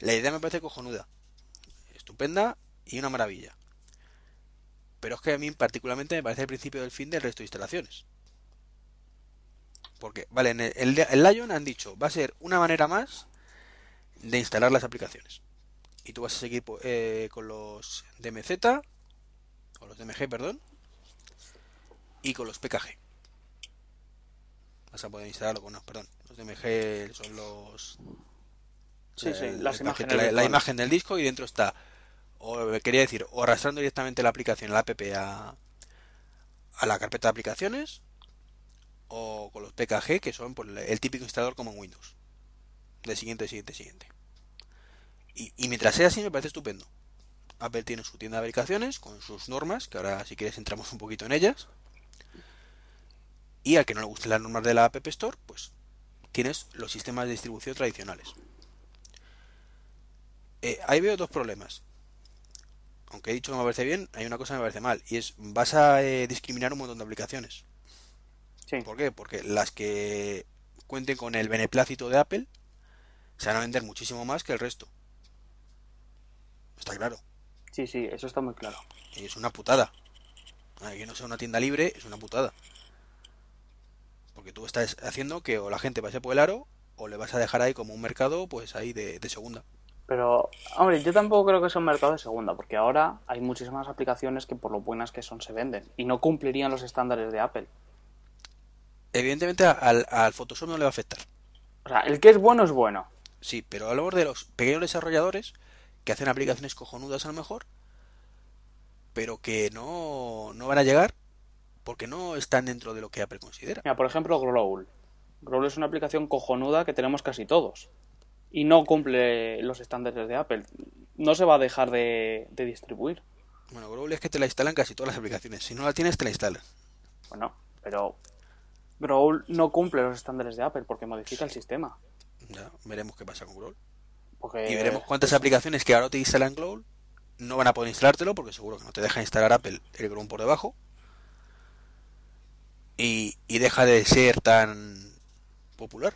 A: La idea me parece cojonuda, estupenda y una maravilla. Pero es que a mí particularmente me parece el principio del fin del resto de instalaciones. Porque, vale, en el, el, el Lion han dicho, va a ser una manera más de instalar las aplicaciones. Y tú vas a seguir po- eh, con los DMZ, o los DMG, perdón, y con los PKG. Vas a poder instalarlo con, no, perdón, los DMG son los...
B: Sí, sí,
A: el-
B: las imágenes
A: la, imagen del disco y dentro está, o quería decir, o arrastrando directamente la aplicación, la app a, a la carpeta de aplicaciones, o con los PKG, que son pues, el típico instalador como en Windows. De siguiente, siguiente, siguiente. Y, mientras sea así me parece estupendo. Apple tiene su tienda de aplicaciones con sus normas, que ahora si quieres entramos un poquito en ellas. Y al que no le gusten las normas de la App Store, pues tienes los sistemas de distribución tradicionales. Eh, ahí veo dos problemas. Aunque he dicho que me parece bien, hay una cosa que me parece mal. Y es, vas a eh, discriminar un montón de aplicaciones.
B: Sí.
A: ¿Por qué? Porque las que cuenten con el beneplácito de Apple, se van a vender muchísimo más que el resto. Está claro.
B: Sí, sí, eso está muy claro.
A: Y es una putada. Que no sea una tienda libre es una putada. Porque tú estás haciendo que o la gente pase por el aro o le vas a dejar ahí como un mercado, pues ahí de, de segunda.
B: Pero, hombre, yo tampoco creo que sea un mercado de segunda, porque ahora hay muchísimas aplicaciones que por lo buenas que son se venden y no cumplirían los estándares de Apple.
A: Evidentemente al, al Photoshop no le va a afectar.
B: O sea, el que es bueno es bueno.
A: Sí, pero hablamos de los pequeños desarrolladores que hacen aplicaciones cojonudas a lo mejor, pero que no, no van a llegar porque no están dentro de lo que Apple considera.
B: Mira, por ejemplo, Growl. Growl es una aplicación cojonuda que tenemos casi todos. Y no cumple los estándares de Apple. No se va a dejar de, de distribuir.
A: Bueno, Growl es que te la instalan casi todas las aplicaciones. Si no la tienes, te la instalan.
B: Bueno, pero Growl no cumple los estándares de Apple porque modifica el sistema.
A: Ya, veremos qué pasa con Growl.
B: Porque,
A: Y veremos cuántas aplicaciones que ahora te instalan Growl no van a poder instalártelo porque seguro que no te deja instalar Apple el Growl por debajo. Y, y deja de ser tan popular.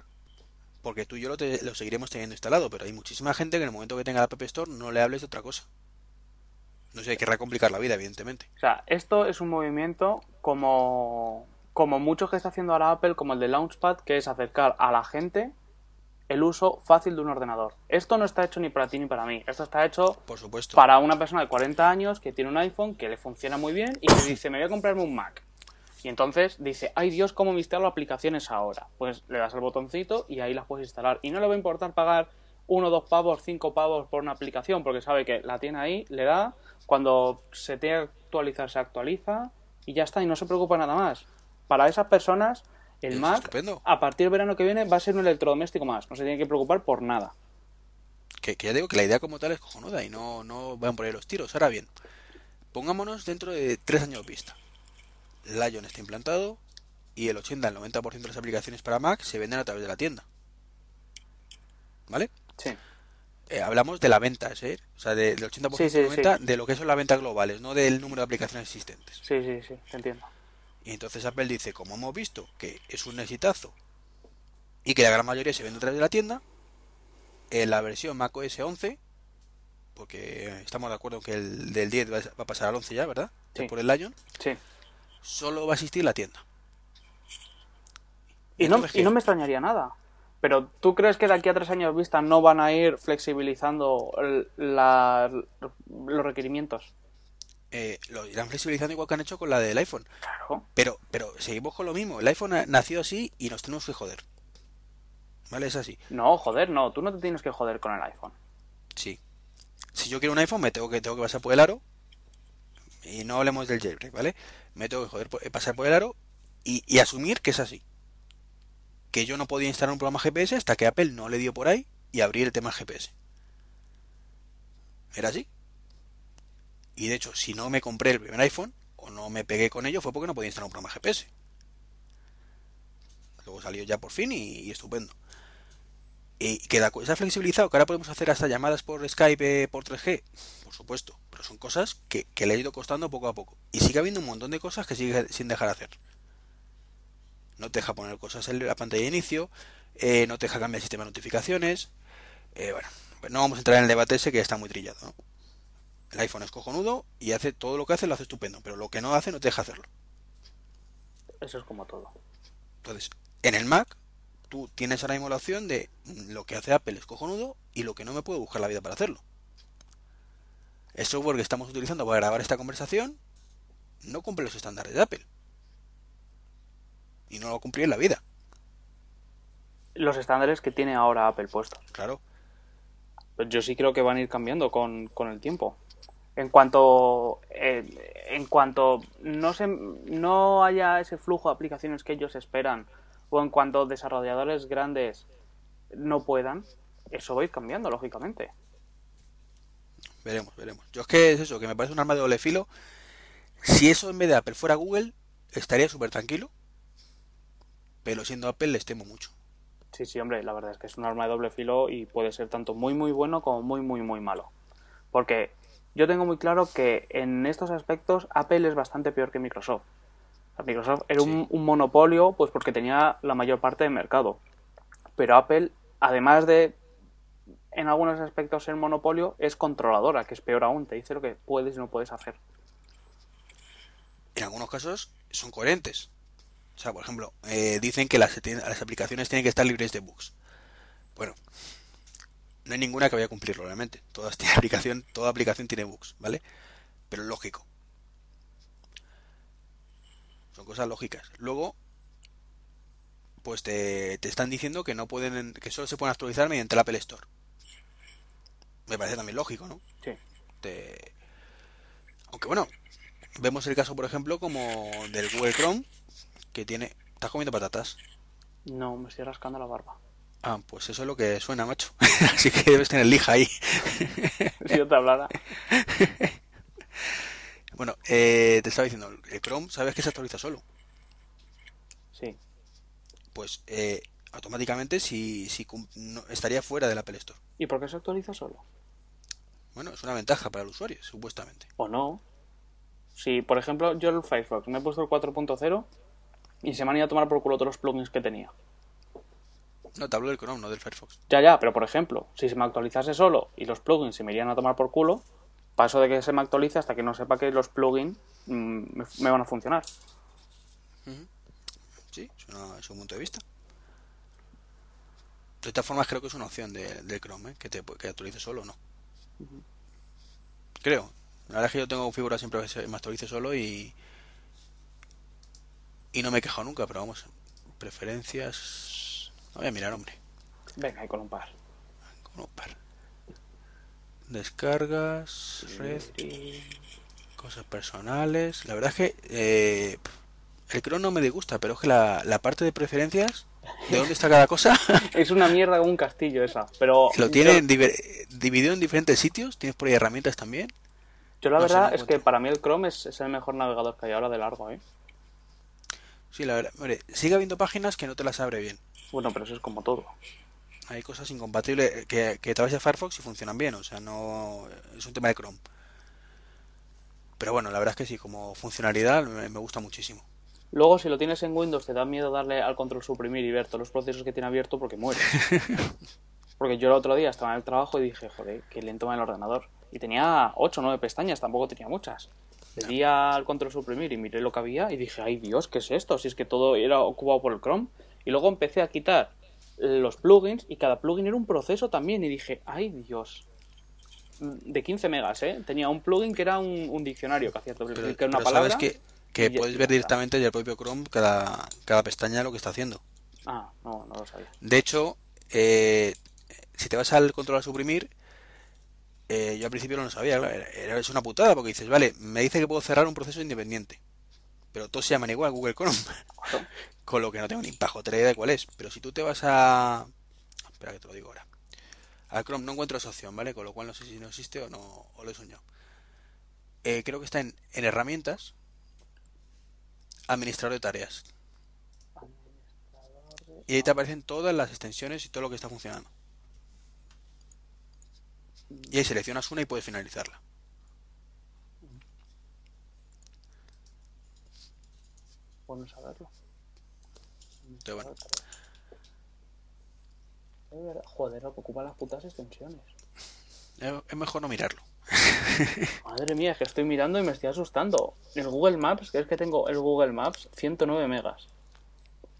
A: Porque tú y yo lo, te- lo seguiremos teniendo instalado, pero hay muchísima gente que en el momento que tenga la App Store no le hables de otra cosa. No sé, querrá complicar la vida, evidentemente.
B: O sea, esto es un movimiento como, como mucho que está haciendo ahora Apple, como el de Launchpad, que es acercar a la gente el uso fácil de un ordenador. Esto no está hecho ni para ti ni para mí. Esto está hecho
A: Por supuesto.
B: para una persona de 40 años que tiene un iPhone que le funciona muy bien y que dice, me voy a comprarme un Mac. Y entonces dice, ay Dios, ¿cómo me instalo aplicaciones ahora? Pues le das al botoncito y ahí las puedes instalar. Y no le va a importar pagar uno, dos pavos, cinco pavos por una aplicación, porque sabe que la tiene ahí, le da, cuando se tiene que actualizar, se actualiza y ya está, y no se preocupa nada más. Para esas personas, el Mac,
A: estupendo.
B: a partir del verano que viene, va a ser un electrodoméstico más. No se tiene que preocupar por nada.
A: Que, que ya digo que la idea como tal es cojonuda y no, no van por ahí los tiros. Ahora bien, pongámonos dentro de tres años vista. Lion está implantado y el 80 al 90% de las aplicaciones para Mac se venden a través de la tienda. ¿Vale?
B: Sí.
A: Eh, hablamos de la venta, ¿eh? O sea, de- del 80%
B: Sí, sí,
A: de venta
B: sí.
A: de lo que son las ventas globales, no del número de aplicaciones existentes.
B: Sí, sí, sí, te entiendo.
A: Y entonces Apple dice, como hemos visto que es un exitazo y que la gran mayoría se vende a través de la tienda, en la versión macOS 11, porque estamos de acuerdo que el del 10 va a- va a pasar al 11 ya, ¿verdad?
B: Sí.
A: Por el Lion,
B: Sí.
A: Solo va a existir la tienda.
B: Y no, y no me extrañaría nada. Pero ¿tú crees que de aquí a tres años vista no van a ir flexibilizando el- la- los requerimientos?
A: Eh, lo irán flexibilizando igual que han hecho con la del iPhone.
B: Claro.
A: Pero, pero seguimos con lo mismo. El iPhone nació así y nos tenemos que joder. ¿Vale? Es así.
B: No, joder, no. Tú no te tienes que joder con el iPhone.
A: Sí. Si yo quiero un iPhone, me tengo que, tengo que pasar por el aro. Y no hablemos del jailbreak, ¿vale? Me tengo que eh, pasar por el aro y, asumir que es así. Que yo no podía instalar un programa GPS hasta que Apple no le dio por ahí y abrir el tema GPS. Era así. Y de hecho, si no me compré el primer iPhone o no me pegué con ello, fue porque no podía instalar un programa GPS. Luego salió ya por fin y estupendo. Y que la cosa se ha flexibilizado, que ahora podemos hacer hasta llamadas por Skype eh, por 3G, por supuesto, pero son cosas que, que le ha ido costando poco a poco. Y sigue habiendo un montón de cosas que sigue sin dejar hacer. No te deja poner cosas en la pantalla de inicio, eh, no te deja cambiar el sistema de notificaciones. eh, bueno, pues no vamos a entrar en el debate ese que está muy trillado. ¿no? El iPhone es cojonudo y hace todo lo que hace, lo hace estupendo, pero lo que no hace no te deja hacerlo.
B: Eso es como todo.
A: Entonces, en el Mac, tú tienes ahora mismo la opción de mm, lo que hace Apple es cojonudo y lo que no me puedo buscar la vida para hacerlo. El software que estamos utilizando para grabar esta conversación no cumple los estándares de Apple. Y no lo cumplí en la vida,
B: Los estándares que tiene ahora Apple puestos.
A: claro.
B: Pues yo sí creo que van a ir cambiando con, con el tiempo. En cuanto eh, en cuanto no se no haya ese flujo de aplicaciones que ellos esperan o en cuanto desarrolladores grandes no puedan, eso va a ir cambiando lógicamente.
A: Veremos, veremos. Yo es que es eso, que me parece un arma de doble filo. Si eso en vez de Apple fuera Google, estaría súper tranquilo. Pero siendo Apple les temo mucho.
B: Sí, sí, hombre, la verdad es que es un arma de doble filo y puede ser tanto muy muy bueno como muy muy muy malo. Porque yo tengo muy claro que en estos aspectos Apple es bastante peor que Microsoft. Microsoft era un,
A: Sí.
B: un monopolio pues porque tenía la mayor parte del mercado. pero Apple, además de en algunos aspectos ser monopolio, es controladora, que es peor aún, te dice lo que puedes y no puedes hacer.
A: En algunos casos son coherentes. O sea, por ejemplo, eh, dicen que las, las aplicaciones tienen que estar libres de bugs. Bueno, no hay ninguna que vaya a cumplirlo, realmente. Tienen aplicación, toda aplicación tiene bugs, ¿vale? Pero lógico. Son cosas lógicas. Luego, pues te, te están diciendo que no pueden, que solo se pueden actualizar mediante el Apple Store. Me parece también lógico, ¿no?
B: Sí.
A: Te- Aunque bueno, vemos el caso, por ejemplo, como del Google Chrome, que tiene... ¿Estás comiendo patatas?
B: No, me estoy rascando la barba.
A: Ah, pues eso es lo que suena, macho. Así que debes tener lija ahí.
B: si yo te hablara.
A: Bueno, eh, te estaba diciendo, el Chrome, ¿sabes que se actualiza solo?
B: Sí.
A: Pues eh, automáticamente si, si no- estaría fuera del Apple Store.
B: ¿Y por qué se actualiza solo?
A: Bueno, es una ventaja para el usuario, supuestamente.
B: ¿O no? Si, por ejemplo, yo el Firefox me he puesto el 4.0 y se me han ido a tomar por culo todos los plugins que tenía.
A: No, te hablo del Chrome, no del Firefox.
B: Ya, ya, pero por ejemplo, si se me actualizase solo y los plugins se me irían a tomar por culo, paso de que se me actualice hasta que no sepa que los plugins mm, me, me van a funcionar.
A: Sí, es, una- es un punto de vista. De todas formas, creo que es una opción de- del Chrome, ¿eh? que te que actualice solo o no. Creo. La verdad es que yo tengo configurado siempre que se me actualice solo y. Y no me he quejado nunca, pero vamos. Preferencias. No voy a mirar, hombre.
B: Venga, ahí con un par.
A: Con un par. Descargas, red, cosas personales. La verdad es que eh, el Chrome no me disgusta, pero es que la, la parte de preferencias, de dónde está cada cosa,
B: Es una mierda como un castillo esa, pero...
A: lo
B: yo-
A: diver- dividido en diferentes sitios. Tienes por ahí herramientas también.
B: Yo, la
A: no
B: verdad es que para mí el Chrome es, es el mejor navegador que hay ahora de largo, ¿eh?
A: Sí, la verdad. Hombre, sigue habiendo páginas que no te las abre bien.
B: Bueno, pero eso es como todo.
A: Hay cosas incompatibles que, que vas a Firefox y funcionan bien. O sea, no es un tema de Chrome. Pero bueno, la verdad es que sí, como funcionalidad me, me gusta muchísimo.
B: Luego, si lo tienes en Windows, te da miedo darle al control suprimir y ver todos los procesos que tiene abierto porque mueres. Porque yo el otro día estaba en el trabajo y dije, joder, qué lento va el ordenador. Y tenía 8 o 9 pestañas, tampoco tenía muchas. Le di al control suprimir y miré lo que había y dije, ay Dios, ¿qué es esto? Si es que todo era ocupado por el Chrome. Y luego empecé a quitar los plugins y cada plugin era un proceso también. Y dije, ay Dios. De 15 megas, ¿eh? Tenía un plugin que era un, un diccionario que hacía doble clic en una
A: pero
B: palabra.
A: sabes que, que puedes ver directamente del propio Chrome cada, cada pestaña lo que está haciendo.
B: Ah, no, no lo sabía.
A: De hecho, eh, si te vas al control a suprimir, eh, yo al principio no lo sabía, claro, era- es una putada porque dices, vale, me dice que puedo cerrar un proceso independiente, pero todos se llaman igual Google Chrome, con lo que no tengo ni pajotera idea de cuál es. Pero si tú te vas a... Espera que te lo digo ahora. Al Chrome no encuentro esa opción, ¿vale? Con lo cual no sé si no existe o no o lo he soñado. Eh, creo que está en, en herramientas, administrador de tareas. Y ahí te aparecen todas las extensiones y todo lo que está funcionando. Y ahí seleccionas una y puedes finalizarla.
B: Bueno saberlo.
A: Entonces, bueno,
B: Es verdad. Joder, ocupan las putas extensiones.
A: es mejor no mirarlo.
B: Madre mía, es que estoy mirando y me estoy asustando. El Google Maps, que es que tengo el Google Maps, 109 megas.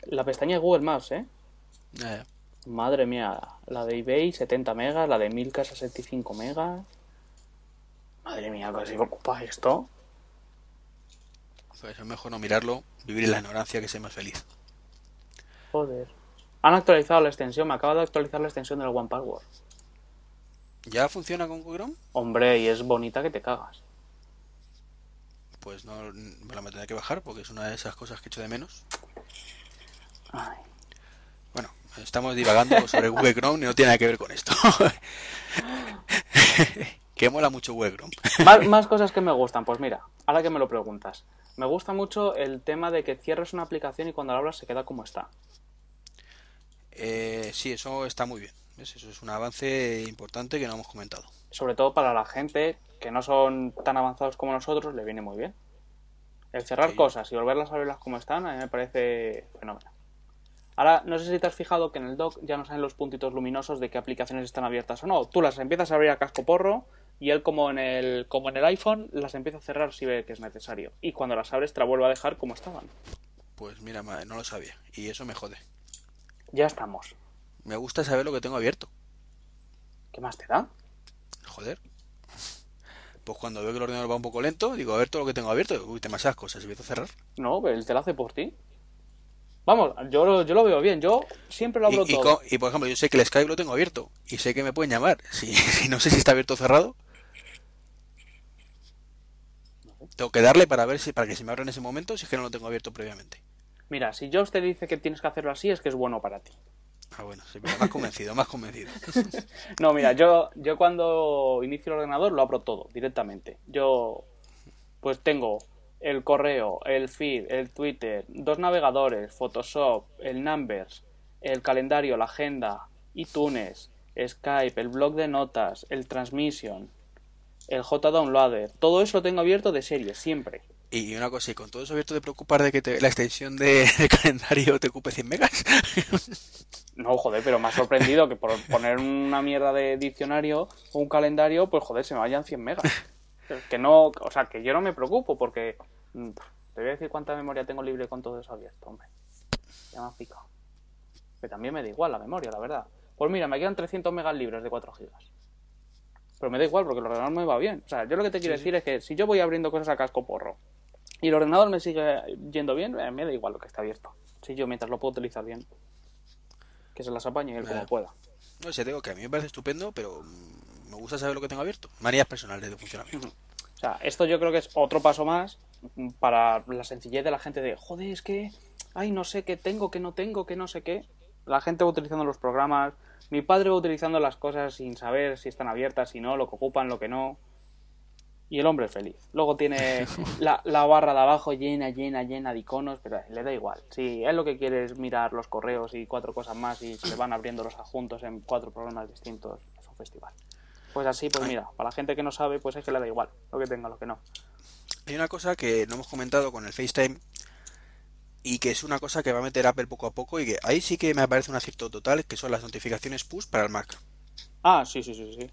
B: La pestaña de Google Maps, ¿eh?
A: Ya.
B: Madre mía, la de eBay 70 megas, la de Milka 65 megas. Madre mía, ¿qué se ocupa esto?
A: Pues es mejor no mirarlo, vivir en la ignorancia que sea más feliz.
B: Joder. Han actualizado la extensión, me acaba de actualizar la extensión del One Password.
A: ¿Ya funciona con Google Chrome?
B: Hombre, y es bonita que te cagas.
A: Pues no me la tendré que bajar porque es una de esas cosas que echo de menos.
B: Ay.
A: Bueno, estamos divagando sobre Google Chrome y no tiene nada que ver con esto. que mola mucho Google Chrome.
B: Más, más cosas que me gustan, pues mira, ahora que me lo preguntas. Me gusta mucho el tema de que cierres una aplicación y cuando la abras se queda como está.
A: Eh, sí, eso está muy bien. ¿Ves? Eso es un avance importante que no hemos comentado.
B: Sobre todo para la gente que no son tan avanzados como nosotros, le viene muy bien. El cerrar
A: Sí.
B: cosas y volverlas a abrirlas como están, a mí me parece fenómeno. Ahora, no sé si te has fijado que en el dock ya no salen los puntitos luminosos de qué aplicaciones están abiertas o no. Tú las empiezas a abrir a casco porro y él, como en el, como en el iPhone, las empieza a cerrar si ve que es necesario. Y cuando las abres, te la vuelve a dejar como estaban.
A: Pues mira, ma- no lo sabía. Y eso me jode.
B: Ya estamos.
A: Me gusta saber lo que tengo abierto.
B: ¿Qué más te da?
A: Joder. Pues cuando veo que el ordenador va un poco lento, digo, a ver todo lo que tengo abierto. Uy, demasiadas cosas. Empiezo a cerrar.
B: No, él te lo hace por ti. Vamos, yo, lo- yo lo veo bien. Yo siempre lo abro
A: y
B: todo.
A: y, por ejemplo, yo sé que el Skype lo tengo abierto. Y sé que me pueden llamar. Si, si no sé si está abierto o cerrado. Tengo que darle para ver si para que se me abra en ese momento si es que no lo tengo abierto previamente.
B: Mira, si Josh te dice que tienes que hacerlo así, es que es bueno para ti.
A: Ah, bueno, sí, pero más convencido, más convencido.
B: No, mira, yo, yo cuando inicio el ordenador lo abro todo directamente. Yo, pues tengo el correo, el feed, el Twitter, dos navegadores, Photoshop, el Numbers, el calendario, la agenda, iTunes, Skype, el blog de notas, el Transmission, el JDownloader. Todo eso lo tengo abierto de serie, siempre.
A: Y una cosa, y con todo eso abierto de preocupar de que te- la extensión de, de calendario te ocupe 100 megas.
B: No, joder, pero me ha sorprendido que por poner una mierda de diccionario o un calendario, pues joder, se me vayan 100 megas. Que no, o sea, que yo no me preocupo porque mm, te voy a decir cuánta memoria tengo libre con todo eso abierto, hombre. Ya me has picado. Que también me da igual la memoria, la verdad. Pues mira, me quedan 300 megas libres de 4 gigas. Pero me da igual porque el ordenador me va bien. O sea, yo lo que te quiero decir es que si yo voy abriendo cosas a casco porro y el ordenador me sigue yendo bien, eh, me da igual lo que está abierto. Si yo mientras lo puedo utilizar bien, que se las apañe él como pueda.
A: No sé, digo que a mí me parece estupendo, pero mm, me gusta saber lo que tengo abierto. Manías personales de funcionamiento.
B: O sea, esto yo creo que es otro paso más para la sencillez de la gente de, joder, es que, ay, no sé qué tengo, qué no tengo, qué no sé qué. La gente va utilizando los programas, mi padre va utilizando las cosas sin saber si están abiertas, si no, lo que ocupan, lo que no. Y el hombre es feliz. Luego tiene la, la barra de abajo llena, llena, llena de iconos, pero le da igual. Si él lo que quiere es mirar los correos y cuatro cosas más y se le van abriendo los adjuntos en cuatro programas distintos, es un festival. Pues así, pues mira, para la gente que no sabe, pues es que le da igual, lo que tenga, lo que no.
A: Hay una cosa que no hemos comentado con el FaceTime y que es una cosa que va a meter Apple poco a poco y que ahí sí que me parece un acierto total, que son las notificaciones push para el Mac.
B: Ah, sí, sí, sí, sí.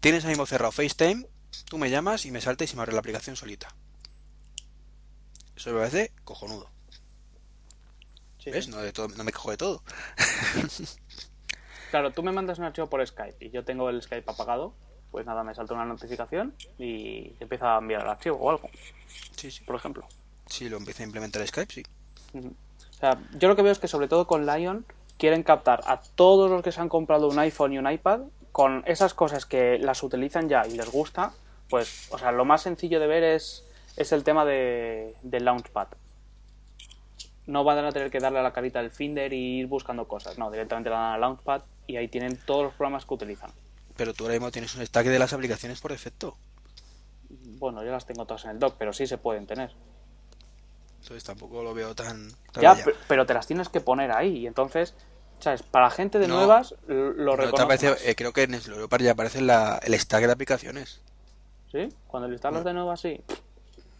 A: Tienes ahí mismo cerrado FaceTime, tú me llamas y me salta y se me abre la aplicación solita. Eso me parece cojonudo.
B: Sí,
A: ¿Ves?
B: sí.
A: No, de todo, no me cojo de todo.
B: Claro, tú me mandas un archivo por Skype y yo tengo el Skype apagado, pues nada, me salta una notificación y empieza a enviar el archivo o algo,
A: Sí, sí.
B: por ejemplo.
A: Si lo empieza a implementar Skype, sí.
B: O sea, yo lo que veo es que sobre todo con Lion quieren captar a todos los que se han comprado un iPhone y un iPad con esas cosas que las utilizan ya y les gusta, pues, o sea, lo más sencillo de ver es, es el tema de, del Launchpad. No van a tener que darle a la carita del Finder y ir buscando cosas, no, directamente le dan al Launchpad y ahí tienen todos los programas que utilizan.
A: Pero tú ahora mismo tienes un stack de las aplicaciones por defecto.
B: Bueno, yo las tengo todas en el dock, pero sí se pueden tener.
A: Entonces tampoco lo veo tan... tan
B: Ya,
A: allá.
B: pero te las tienes que poner ahí. Y entonces, ¿sabes? Para gente de
A: No.
B: nuevas, lo
A: ¿No aparece- eh, creo que en el Leopard ya aparece la- el stack de aplicaciones.
B: ¿Sí? Cuando lo instalas de nuevo así.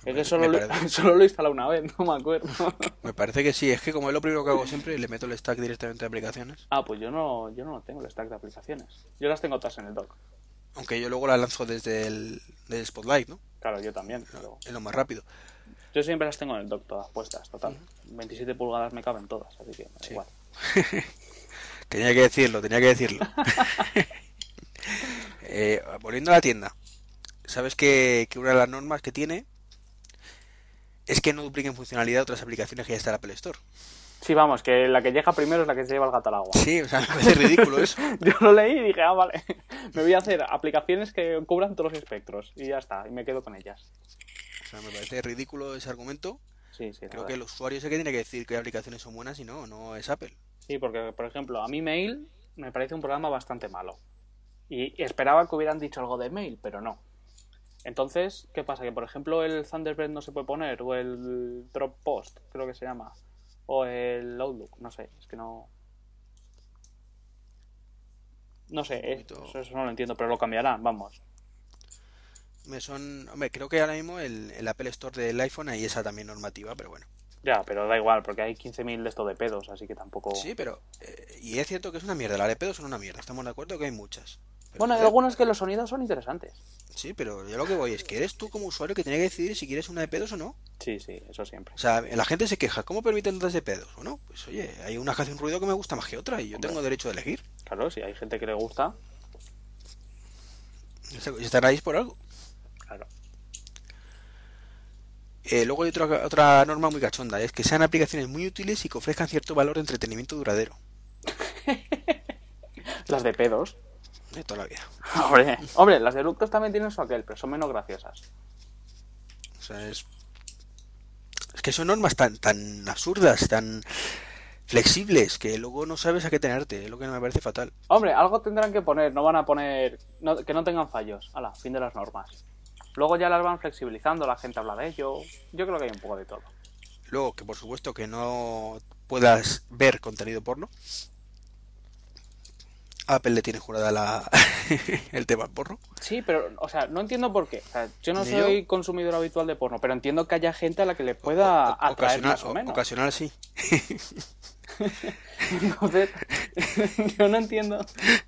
B: Es que solo, lo, solo lo he instalado una vez, no me acuerdo.
A: Me parece que sí, es que como es lo primero que hago siempre, le meto el stack directamente de aplicaciones.
B: ah, pues yo no, yo no tengo el stack de aplicaciones. Yo las tengo todas en el dock.
A: Aunque yo luego la lanzo desde el, desde Spotlight, ¿no?
B: Claro, yo también. pero
A: Es lo más rápido.
B: Yo siempre las tengo en el dock todas puestas, total. 27 pulgadas me caben todas, así que
A: Sí.
B: igual.
A: Tenía que decirlo, tenía que decirlo. Eh, volviendo a la tienda, sabes que, que una de las normas que tiene es que no dupliquen funcionalidad otras aplicaciones que ya está en Apple Store.
B: Sí, vamos, que la que llega primero es la que se lleva el gato al agua.
A: Sí, o sea, me parece ridículo eso.
B: Yo lo leí y dije, ah, vale, me voy a hacer aplicaciones que cubran todos los espectros. Y ya está, y me quedo con ellas.
A: Sea, me parece ridículo ese argumento.
B: Sí, sí,
A: Creo
B: verdad.
A: que el usuario es el que tiene que decir qué aplicaciones son buenas y no, no es Apple.
B: Sí, porque, por ejemplo, a mí Mail me parece un programa bastante malo. Y esperaba que hubieran dicho algo de Mail, pero no. Entonces, ¿qué pasa? Que, por ejemplo, el Thunderbird no se puede poner, o el Drop Post, creo que se llama, o el Outlook, no sé, es que no... No sé, eh,
A: poquito-
B: eso, eso no lo entiendo, pero lo cambiarán, vamos.
A: Me son, hombre, creo que ahora mismo el, el Apple Store del iPhone hay esa también normativa, pero bueno.
B: Ya, pero da igual, porque hay 15.000 de esto de pedos, así que tampoco...
A: Sí, pero... eh, y es cierto que es una mierda. Las de pedos son una mierda. Estamos de acuerdo que hay muchas. Pero,
B: Bueno, hay algunas que los sonidos son interesantes.
A: Sí, pero yo lo que voy es que eres tú como usuario que tiene que decidir si quieres una de pedos o no.
B: Sí, sí, eso siempre.
A: O sea, la gente se queja, ¿cómo permiten tantas de pedos? Bueno, pues oye, hay una que hace un ruido que me gusta más que otra y yo
B: Hombre.
A: tengo derecho de elegir.
B: Claro, si hay gente que le gusta,
A: Y estaréis por algo.
B: Claro.
A: Eh, luego hay otra, otra norma muy cachonda, es que sean aplicaciones muy útiles y que ofrezcan cierto valor de entretenimiento duradero.
B: Las de pedos.
A: De toda la vida.
B: Hombre, hombre, las de eructos también tienen su aquel, pero son menos graciosas.
A: O sea, es... Es que son normas tan, tan absurdas, tan flexibles, que luego no sabes a qué tenerte, es lo que me parece fatal.
B: Hombre, algo tendrán que poner, no van a poner no- que no tengan fallos. Hala, fin de las normas. Luego ya las van flexibilizando, la gente habla de ello. Yo creo que hay un poco de todo.
A: Luego, que por supuesto que no puedas ver contenido porno. Apple le tiene jurada la... el tema porno.
B: Sí, pero, o sea, no entiendo por qué. O sea, yo no
A: Ni
B: soy
A: yo.
B: consumidor habitual de porno, pero entiendo que haya gente a la que le pueda
A: O- o-
B: atraer
A: ocasional,
B: más o menos.
A: ocasional sí.
B: Entonces, yo no entiendo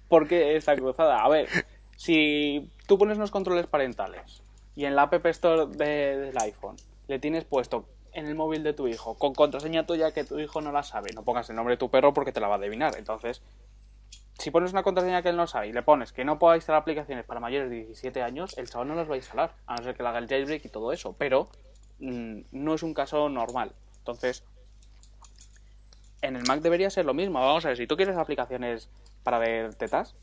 B: por qué esta cruzada. A ver, si tú pones unos controles parentales y en la App Store de- del iPhone le tienes puesto en el móvil de tu hijo con contraseña tuya que tu hijo no la sabe, no pongas el nombre de tu perro porque te la va a adivinar. Entonces, si pones una contraseña que él no sabe y le pones que no pueda instalar aplicaciones para mayores de 17 años, el chaval no las va a instalar, a no ser que le haga el jailbreak y todo eso. Pero mm, no es un caso normal. Entonces, en el Mac debería ser lo mismo. Vamos a ver, si tú quieres aplicaciones para ver tetas,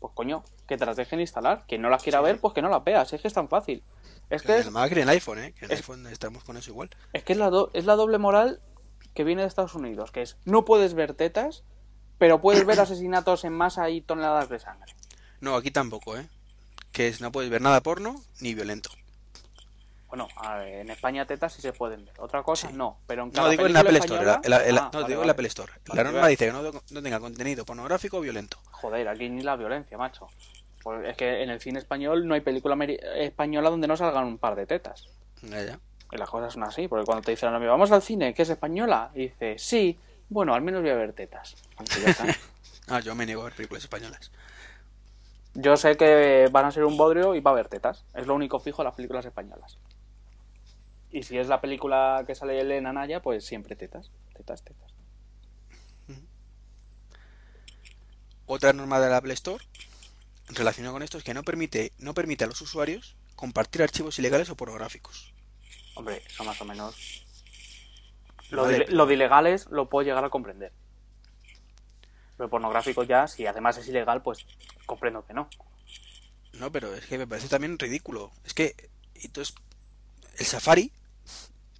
B: pues coño, que te las dejen instalar. Quien no las quiera ver, pues que no las veas. Es que es tan fácil. Es que
A: En
B: es,
A: el Mac y el iPhone, ¿eh? Que en el
B: es-
A: iPhone estamos con eso igual.
B: es que es la, do- es la doble moral que viene de Estados Unidos, que es no puedes ver tetas, pero puedes ver asesinatos en masa y toneladas de sangre.
A: No, aquí tampoco, ¿eh? Que es, no puedes ver nada porno ni violento.
B: Bueno, a ver, en España tetas sí se pueden ver. Otra cosa,
A: Sí.
B: no. Pero en
A: No, digo en la Apple Store.
B: española-
A: la- la- la-
B: Ah,
A: no,
B: vale,
A: digo en la Apple Store.
B: Vale,
A: La norma
B: vale.
A: dice que no, no tenga contenido pornográfico o violento.
B: Joder, aquí ni la violencia, macho. Pues es que en el cine español no hay película española donde no salgan un par de tetas.
A: Ya, ya.
B: Y las cosas son así, porque cuando te dicen a vamos al cine, que es española, y dices, sí, bueno, al menos voy a ver tetas. Ya.
A: Ah, yo me niego a ver películas españolas.
B: Yo sé que van a ser un bodrio y va a haber tetas. Es lo único fijo de las películas españolas. Y si es la película que sale Elena Naya, pues siempre tetas. Tetas, tetas.
A: Otra norma de la Apple Store relacionada con esto es que no permite, no permite a los usuarios compartir archivos ilegales o pornográficos.
B: Hombre, eso más o menos. Lo,
A: Vale,
B: de, lo de ilegales lo puedo llegar a comprender. Lo pornográfico ya, si además es ilegal, pues comprendo que no.
A: No, pero es que me parece también ridículo. Es que, entonces, el Safari,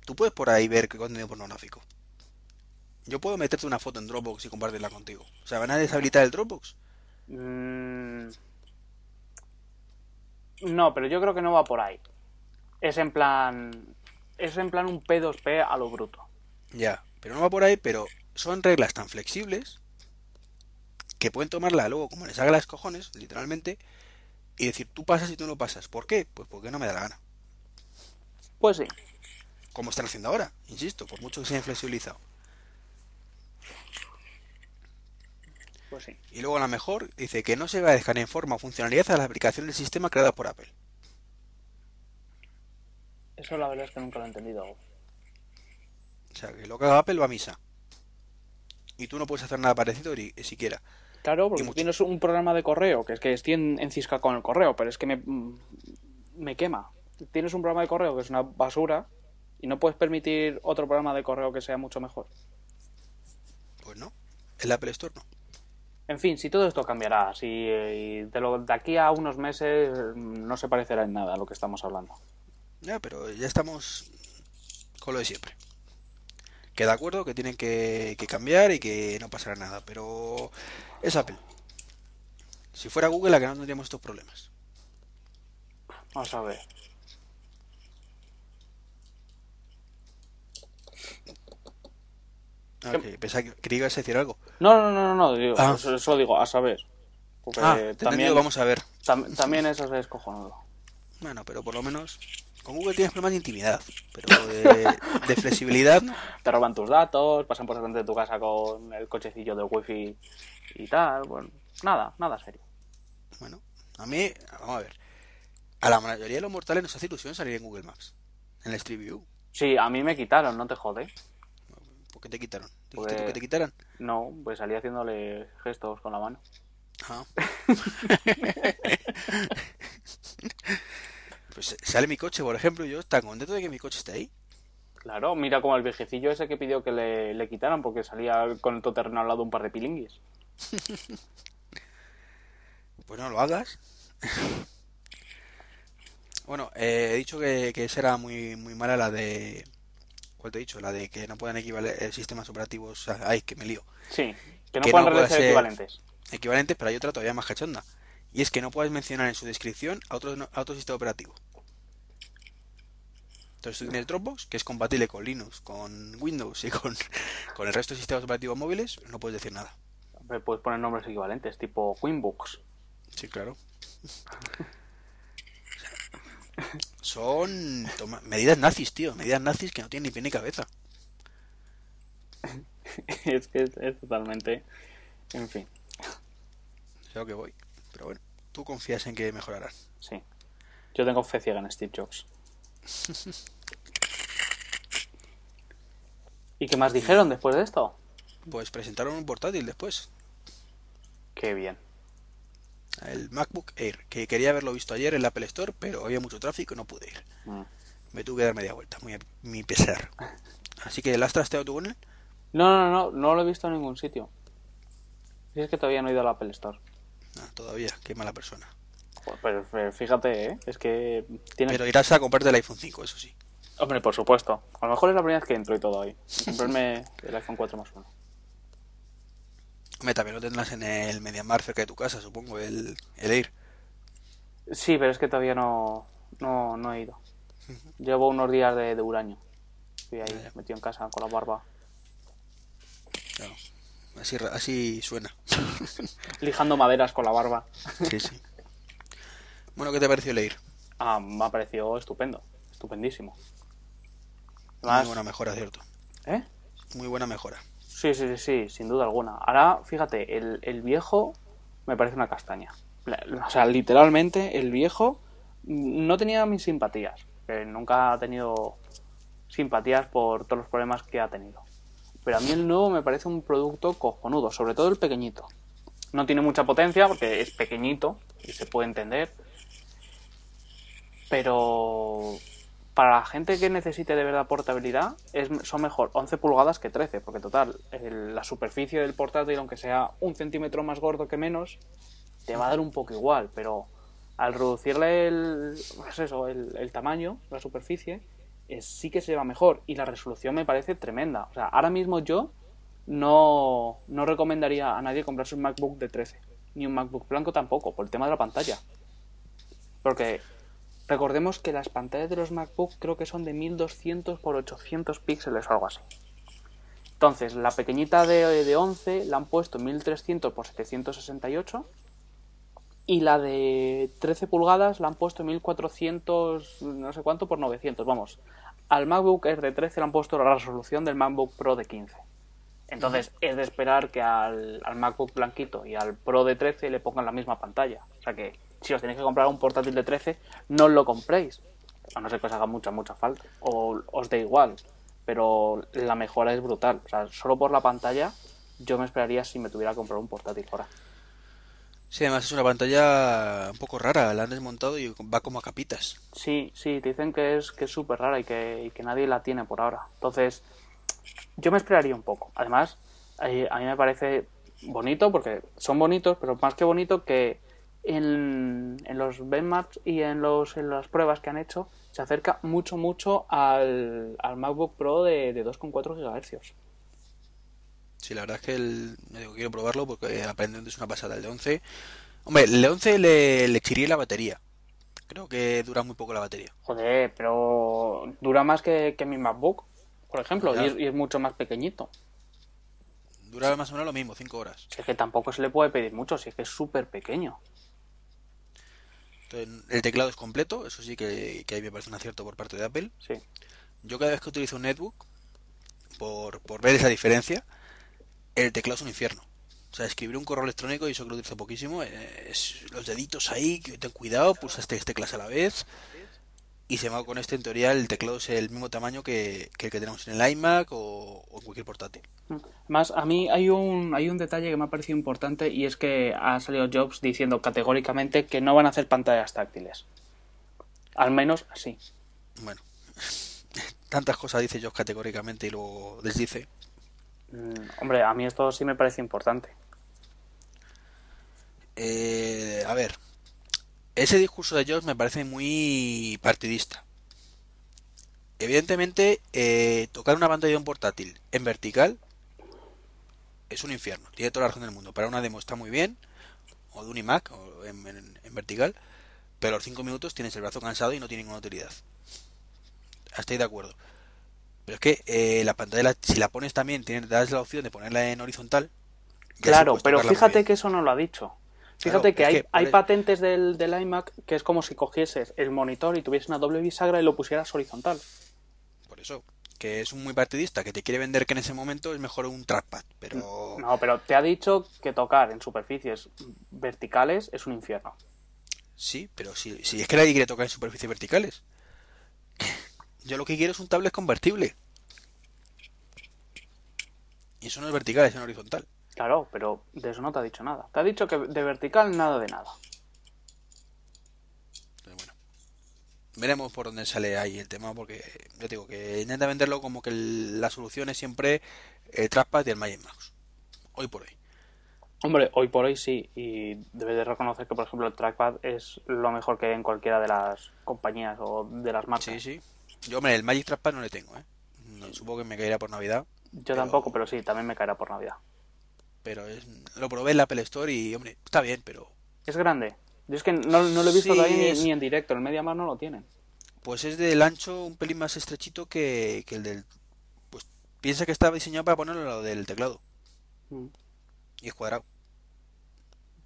A: tú puedes por ahí ver qué contenido pornográfico. Yo puedo meterte una foto en Dropbox y compartirla contigo. O sea, ¿van a deshabilitar el Dropbox?
B: Mm, No, pero yo creo que no va por ahí. Es en plan. Es en plan un P2P a lo bruto.
A: Ya, pero no va por ahí, pero son reglas tan flexibles que pueden tomarla luego como les haga las cojones, literalmente, y decir tú pasas y tú no pasas. ¿Por qué? Pues porque no me da la gana.
B: Pues sí.
A: Como están haciendo ahora, insisto, por mucho que se hayan flexibilizado.
B: Pues sí.
A: Y luego la mejor dice que no se va a dejar en forma o funcionalidad a las aplicaciones del sistema creadas por Apple.
B: Eso la verdad es que nunca lo he entendido.
A: O sea, que lo que haga Apple va a misa. Y tú no puedes hacer nada parecido ni siquiera.
B: Claro, porque tienes un programa de correo, que es que estoy en, en cisca con el correo, pero es que me, mm, me quema. Tienes un programa de correo que es una basura y no puedes permitir otro programa de correo que sea mucho mejor.
A: Pues no. El Apple Store no.
B: En fin, si todo esto cambiará, si eh, de, lo, de aquí a unos meses mm, no se parecerá en nada a lo que estamos hablando.
A: Ya, pero ya estamos con lo de siempre. Que de acuerdo que tienen que, que cambiar y que no pasará nada, pero es Apple. Si fuera Google, la que no tendríamos estos problemas.
B: Vamos a ver.
A: Que pensaba que quería decir algo.
B: No, no, no, no, no digo,
A: Ah.
B: eso, eso digo, a saber. Porque
A: Ah,
B: también,
A: vamos a ver.
B: tam- también eso es cojonudo.
A: Bueno, pero por lo menos con Google tienes problemas de intimidad, pero de, de flexibilidad no.
B: Te roban tus datos, pasan por delante de tu casa con el cochecillo del wifi y tal. Bueno, nada, nada serio.
A: Bueno, a mí, vamos a ver. A la mayoría de los mortales nos hace ilusión salir en Google Maps, en el Street View.
B: Sí, a mí me quitaron, no te jode.
A: ¿Por qué te quitaron? ¿Dijiste
B: Pues-
A: tú que te quitaran?
B: No, pues salí haciéndole gestos con la mano.
A: Ah. pues sale mi coche, por ejemplo, y yo tan contento de que mi coche esté ahí.
B: Claro, mira como el viejecillo ese que pidió que le, le quitaran porque salía con el todoterreno al lado un par de pilinguis.
A: Pues no lo hagas. bueno, eh, he dicho que, que esa era muy, muy mala la de... ¿Cuál te he dicho? La de que no puedan equivaler eh, sistemas operativos... Ay, que me lío.
B: Sí, que no
A: Que
B: puedan
A: no pueda
B: ser equivalentes.
A: Equivalentes, pero hay otra todavía más cachonda. Y es que no puedes mencionar en su descripción a otro, a otro sistema operativo. Entonces tú tienes Dropbox, que es compatible con Linux, con Windows y con, con el resto de sistemas operativos móviles, no puedes decir nada.
B: Puedes poner nombres equivalentes, tipo Queenbooks.
A: Sí, claro. Son toma- medidas nazis, tío. Medidas nazis que no tienen ni pie ni cabeza.
B: es que es, es totalmente... En fin,
A: Sé lo que voy. Pero bueno, tú confías en que mejorarán.
B: sí. Yo tengo fe ciega en Steve Jobs. ¿Y qué más dijeron después de esto?
A: Pues presentaron un portátil después.
B: Qué bien.
A: El MacBook Air, que quería haberlo visto ayer en la Apple Store, pero había mucho tráfico y no pude ir.
B: Mm.
A: Me tuve que dar media vuelta, muy a mi pesar. Así que, ¿la has trasteado tú con él?
B: No, no, no, no lo he visto en ningún sitio. Y es que todavía no he ido a la Apple Store.
A: No, todavía, qué mala persona.
B: Pero, pero fíjate, ¿eh? es que tiene...
A: Pero irás a comprarte el iPhone 5, eso sí.
B: Hombre, por supuesto. A lo mejor es la primera vez que entro y todo ahí. Comprarme el iPhone 4 más 1.
A: Hombre, también lo tendrás en el MediaMarkt cerca de tu casa, supongo, el, el Air.
B: Sí, pero es que todavía no, no, no he ido. Llevo unos días de, de huraño. Estoy ahí metido en casa con la barba.
A: Claro. Así, así suena.
B: Lijando maderas con la barba.
A: Sí, sí. Bueno, ¿qué te pareció el Air?
B: Ah, me ha parecido estupendo. Estupendísimo.
A: Muy
B: Además,
A: buena mejora, cierto.
B: ¿eh?
A: Muy buena mejora.
B: Sí, sí, sí, sí, sin duda alguna. Ahora, fíjate, el, el viejo me parece una castaña. O sea, literalmente, el viejo no tenía mis simpatías. nunca ha tenido simpatías por todos los problemas que ha tenido. Pero a mí el nuevo me parece un producto cojonudo, sobre todo el pequeñito. No tiene mucha potencia porque es pequeñito y se puede entender. Pero para la gente que necesite de verdad portabilidad, son mejor 11 pulgadas que 13, porque total, el- la superficie del portátil, aunque sea un centímetro más gordo que menos, te va a dar un poco igual, pero al reducirle el, pues eso, el tamaño, la superficie, eh, sí que se va mejor y la resolución me parece tremenda. O sea, ahora mismo yo no, no recomendaría a nadie comprarse un MacBook de 13, ni un MacBook blanco tampoco, por el tema de la pantalla. Porque recordemos que las pantallas de los MacBook creo que son de 1200 por 800 píxeles o algo así. Entonces, la pequeñita de, de 11 la han puesto en 1300 por 768 y la de 13 pulgadas la han puesto en 1400 no sé cuánto por 900. Vamos, al MacBook Air de 13 le han puesto la resolución del MacBook Pro de 15. Entonces, es de esperar que al, al MacBook blanquito y al Pro de 13 le pongan la misma pantalla. O sea que, si os tenéis que comprar un portátil de 13, no lo compréis. A no ser que os haga mucha, mucha falta. O os dé igual. Pero la mejora es brutal. O sea, solo por la pantalla, yo me esperaría si me tuviera que comprar un portátil ahora.
A: Sí, además es una pantalla un poco rara, la han desmontado y va como a capitas.
B: Sí, sí, te dicen que es que es súper rara y que, y que nadie la tiene por ahora. Entonces, yo me esperaría un poco. Además, eh, a mí me parece bonito porque son bonitos, pero más que bonito que en, en los benchmarks y en, los, en las pruebas que han hecho se acerca mucho, mucho al, al MacBook Pro de, de 2,4 GHz.
A: Sí, la verdad es que el, me digo, quiero probarlo porque aparentemente es una pasada. El de 11, hombre, el de 11 le, le chiré la batería. Creo que dura muy poco la batería.
B: Joder, pero dura más que, que mi MacBook, por ejemplo, y es, y es mucho más pequeñito.
A: Dura más o menos lo mismo, 5 horas.
B: Si es que tampoco se le puede pedir mucho, si es que es súper pequeño.
A: Entonces, el teclado es completo, eso sí que, que ahí me parece un acierto por parte de Apple.
B: Sí.
A: Yo cada vez que utilizo un netbook, por, por ver esa diferencia, el teclado es un infierno. O sea, escribir un correo electrónico, y eso que lo utilizo poquísimo, eh, es los deditos ahí, ten cuidado, pulsa este teclas a la vez. Y se va con este, en teoría, el teclado es el mismo tamaño que, que el que tenemos en el iMac o, o en cualquier portátil.
B: Más, a mí hay un, hay un detalle que me ha parecido importante y es que ha salido Jobs diciendo categóricamente que no van a hacer pantallas táctiles. Al menos así.
A: Bueno, tantas cosas dice Jobs categóricamente y luego desdice.
B: Mm, hombre, a mí esto sí me parece importante.
A: Eh, a ver, ese discurso de Jobs me parece muy partidista. Evidentemente, eh, tocar una pantalla de un portátil en vertical es un infierno. Tiene toda la razón del mundo. Para una demo está muy bien, o de un iMac, o en, en- en vertical, pero a los 5 minutos tienes el brazo cansado y no tiene ninguna utilidad. Hasta ahí de acuerdo. Pero es que eh, la pantalla, la- si la pones también, tienes, das la opción de ponerla en horizontal.
B: Claro, pero fíjate que eso no lo ha dicho. Fíjate
A: Claro,
B: que hay,
A: que por
B: hay
A: el-
B: patentes del, del iMac que es como si cogieses el monitor y tuvieses una doble bisagra y lo pusieras horizontal.
A: Por eso, que es un muy partidista, que te quiere vender que en ese momento es mejor un trackpad, pero
B: No, pero te ha dicho que tocar en superficies verticales es un infierno.
A: sí, pero si, si es que nadie quiere tocar en superficies verticales. Yo lo que quiero es un tablet convertible. Y eso no es vertical, es en horizontal.
B: Claro, pero de eso no te ha dicho nada. Te ha dicho que de vertical nada de nada.
A: Entonces, bueno, veremos por dónde sale ahí el tema, porque yo te digo que intenta venderlo como que el- la solución es siempre el trackpad y el Magic Mouse. Hoy por hoy.
B: Hombre, hoy por hoy sí, y debes de reconocer que, por ejemplo, el trackpad es lo mejor que hay en cualquiera de las compañías o de las marcas.
A: Sí, sí. Yo, hombre, el Magic Trackpad no le tengo, ¿eh? No, supongo que me caerá por Navidad.
B: Yo
A: pero-
B: tampoco, pero sí, también me caerá por Navidad.
A: Pero es, lo probé en la Apple Store y, hombre, está bien, pero
B: Es grande. Yo es que no, no lo he visto
A: Sí,
B: todavía ni,
A: es-
B: ni en directo. En Media no lo tienen.
A: pues es del ancho un pelín más estrechito que, que el del... Pues piensa que estaba diseñado para ponerlo al lado del teclado
B: Mm.
A: y es cuadrado.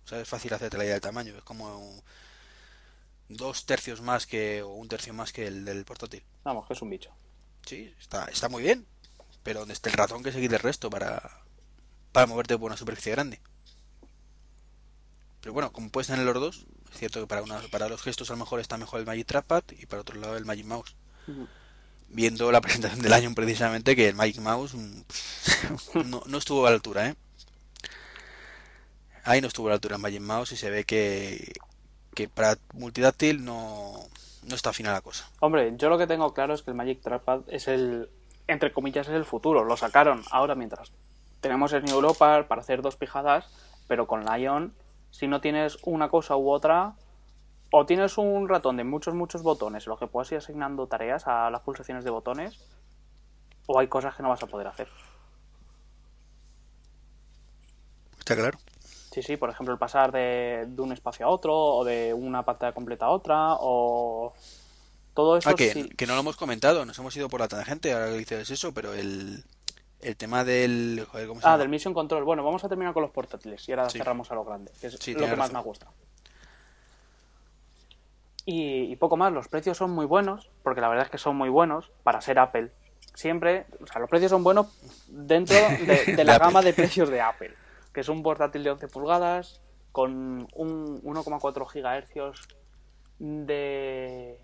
A: O sea, es fácil hacerte la idea del tamaño. Es como dos tercios más que, o un tercio más que el del portátil.
B: Vamos, que es un bicho.
A: Sí, está, está muy bien. Pero donde esté el ratón que seguir el resto para, para moverte por una superficie grande. Pero bueno, como puedes tener los dos, es cierto que para, una, para los gestos a lo mejor está mejor el Magic Trackpad y para otro lado el Magic Mouse. Viendo la presentación del año precisamente que el Magic Mouse mm, no, no estuvo a la altura, ¿eh? Ahí no estuvo a la altura el Magic Mouse y se ve que, que para multidáctil no, no está fina la cosa.
B: Hombre, yo lo que tengo claro es que el Magic Trackpad es el, entre comillas, es el futuro. Lo sacaron ahora mientras tenemos el New Europa para hacer dos pijadas, pero con Lion, si no tienes una cosa u otra, o tienes un ratón de muchos, muchos botones, los que puedas ir asignando tareas a las pulsaciones de botones, o hay cosas que no vas a poder hacer.
A: Está claro.
B: Sí, sí, por ejemplo, el pasar de, de un espacio a otro, o de una pantalla completa a otra, o todo eso
A: Ah, que,
B: sí.
A: que no lo hemos comentado, nos hemos ido por la tangente, ahora que dices eso, pero el, el tema del... Joder, ¿cómo se
B: Ah,
A: llama?
B: del Mission Control. Bueno, vamos a terminar con los portátiles y ahora
A: Sí.
B: cerramos a lo grande, que es
A: Sí,
B: lo que más me gusta. Y, y poco más, los precios son muy buenos, porque la verdad es que son muy buenos para ser Apple. Siempre, o sea, los precios son buenos dentro de, la gama de precios de Apple, que es un portátil de 11 pulgadas con un 1,4 gigahercios de,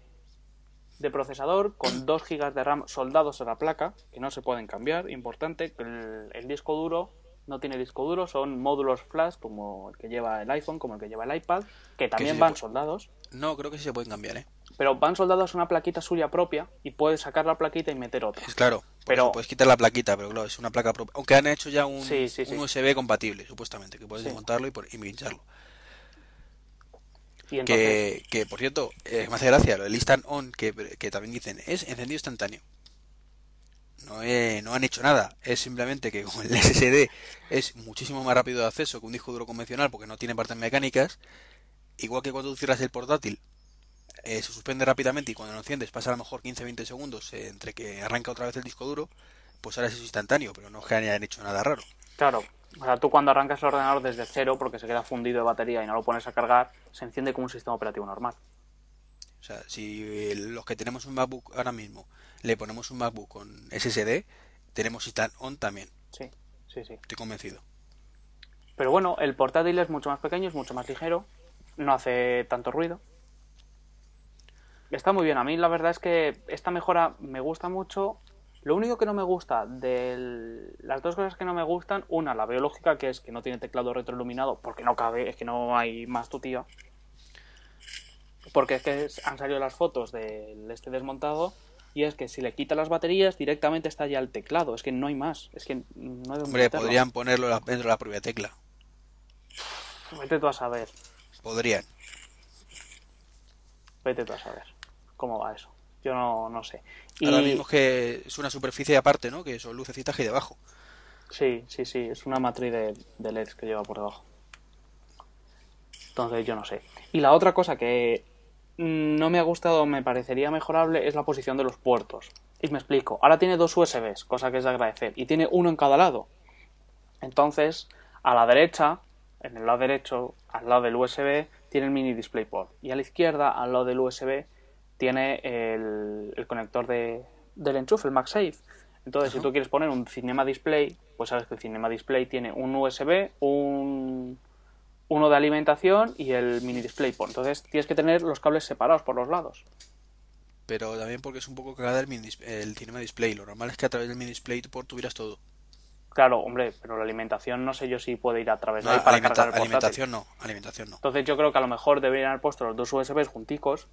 B: de procesador, con 2 gigas de RAM soldados en la placa, que no se pueden cambiar, importante, que el, el disco duro no tiene disco duro, son módulos flash como el que lleva el iPhone, como el que lleva el iPad, que también
A: sí
B: van soldados,
A: No, creo que sí se pueden cambiar, ¿eh?
B: pero van soldados a una plaquita suya propia y puedes sacar la plaquita y meter otra.
A: Es claro,
B: Pero-
A: puedes quitar la plaquita, pero claro, es una placa propia. Aunque han hecho ya un,
B: Sí, sí, sí.
A: un USB compatible, supuestamente, que puedes desmontarlo y, por- y pincharlo. Que, que, por cierto, eh, me hace gracia lo del Instant On, que, que también dicen, es encendido instantáneo. No, he- no han hecho nada, es simplemente que como el SSD es muchísimo más rápido de acceso que un disco duro convencional porque no tiene partes mecánicas, igual que cuando tú cierras el portátil, eh, se suspende rápidamente y cuando lo enciendes pasa a lo mejor 15-20 segundos eh, entre que arranca otra vez el disco duro, pues ahora es instantáneo, pero no es que hayan hecho nada raro.
B: claro, O sea, tú cuando arrancas el ordenador desde cero, porque se queda fundido de batería y no lo pones a cargar, se enciende como un sistema operativo normal.
A: O sea, si los que tenemos un MacBook ahora mismo le ponemos un MacBook con SSD, tenemos Instant On también.
B: Sí, sí, sí.
A: Estoy convencido.
B: Pero bueno, el portátil es mucho más pequeño, es mucho más ligero, no hace tanto ruido. Está muy bien. A mí la verdad es que esta mejora me gusta mucho. Lo único que no me gusta de las dos cosas que no me gustan, una, la biológica, que es que no tiene teclado retroiluminado, porque no cabe, es que no hay más tu tío. Porque es que han salido las fotos del este desmontado y es que si le quita las baterías directamente está ya el teclado, es que no hay más, es que no hay
A: Hombre, podrían ponerlo dentro de la propia tecla.
B: Vete tú a saber.
A: Podrían.
B: Vete tú a saber cómo va eso. Yo no, no sé.
A: Y... Ahora mismo que es una superficie aparte, ¿no? Que son lucecitas ahí debajo.
B: Sí, sí, sí. Es una matriz de, de LEDs que lleva por debajo. Entonces yo no sé. Y la otra cosa que no me ha gustado, me parecería mejorable, es la posición de los puertos. Y me explico. Ahora tiene dos USBs, cosa que es de agradecer. Y tiene uno en cada lado. Entonces, a la derecha, en el lado derecho, al lado del USB, tiene el mini DisplayPort. Y a la izquierda, al lado del USB, tiene el, conector de, del enchufe, el MagSafe. Entonces, si tú quieres poner un Cinema Display, pues sabes que el Cinema Display tiene un USB, un, uno de alimentación y el mini DisplayPort. Entonces, tienes que tener los cables separados por los lados.
A: Pero también porque es un poco cagada el, el Cinema Display. Lo normal es que a través del mini DisplayPort tuvieras todo.
B: Claro, hombre, pero la alimentación no sé yo si puede ir a través de
A: ahí para cargar el Alimentación no, alimentación no.
B: Entonces yo creo que a lo mejor deberían haber puesto los dos USBs junticos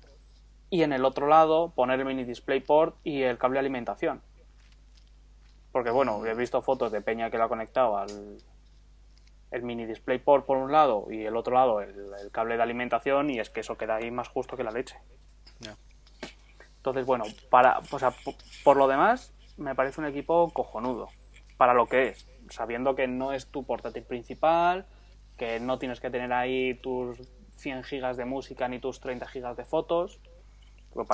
B: y en el otro lado poner el mini DisplayPort y el cable de alimentación. Porque bueno, he visto fotos de Peña que lo ha conectado al el mini DisplayPort por un lado y el otro lado el, cable de alimentación y es que eso queda ahí más justo que la leche. Entonces, bueno, para, o sea, por lo demás, me parece un equipo cojonudo para lo que es, sabiendo que no es tu portátil principal, que no tienes que tener ahí tus 100 gigas de música ni tus 30 gigas de fotos,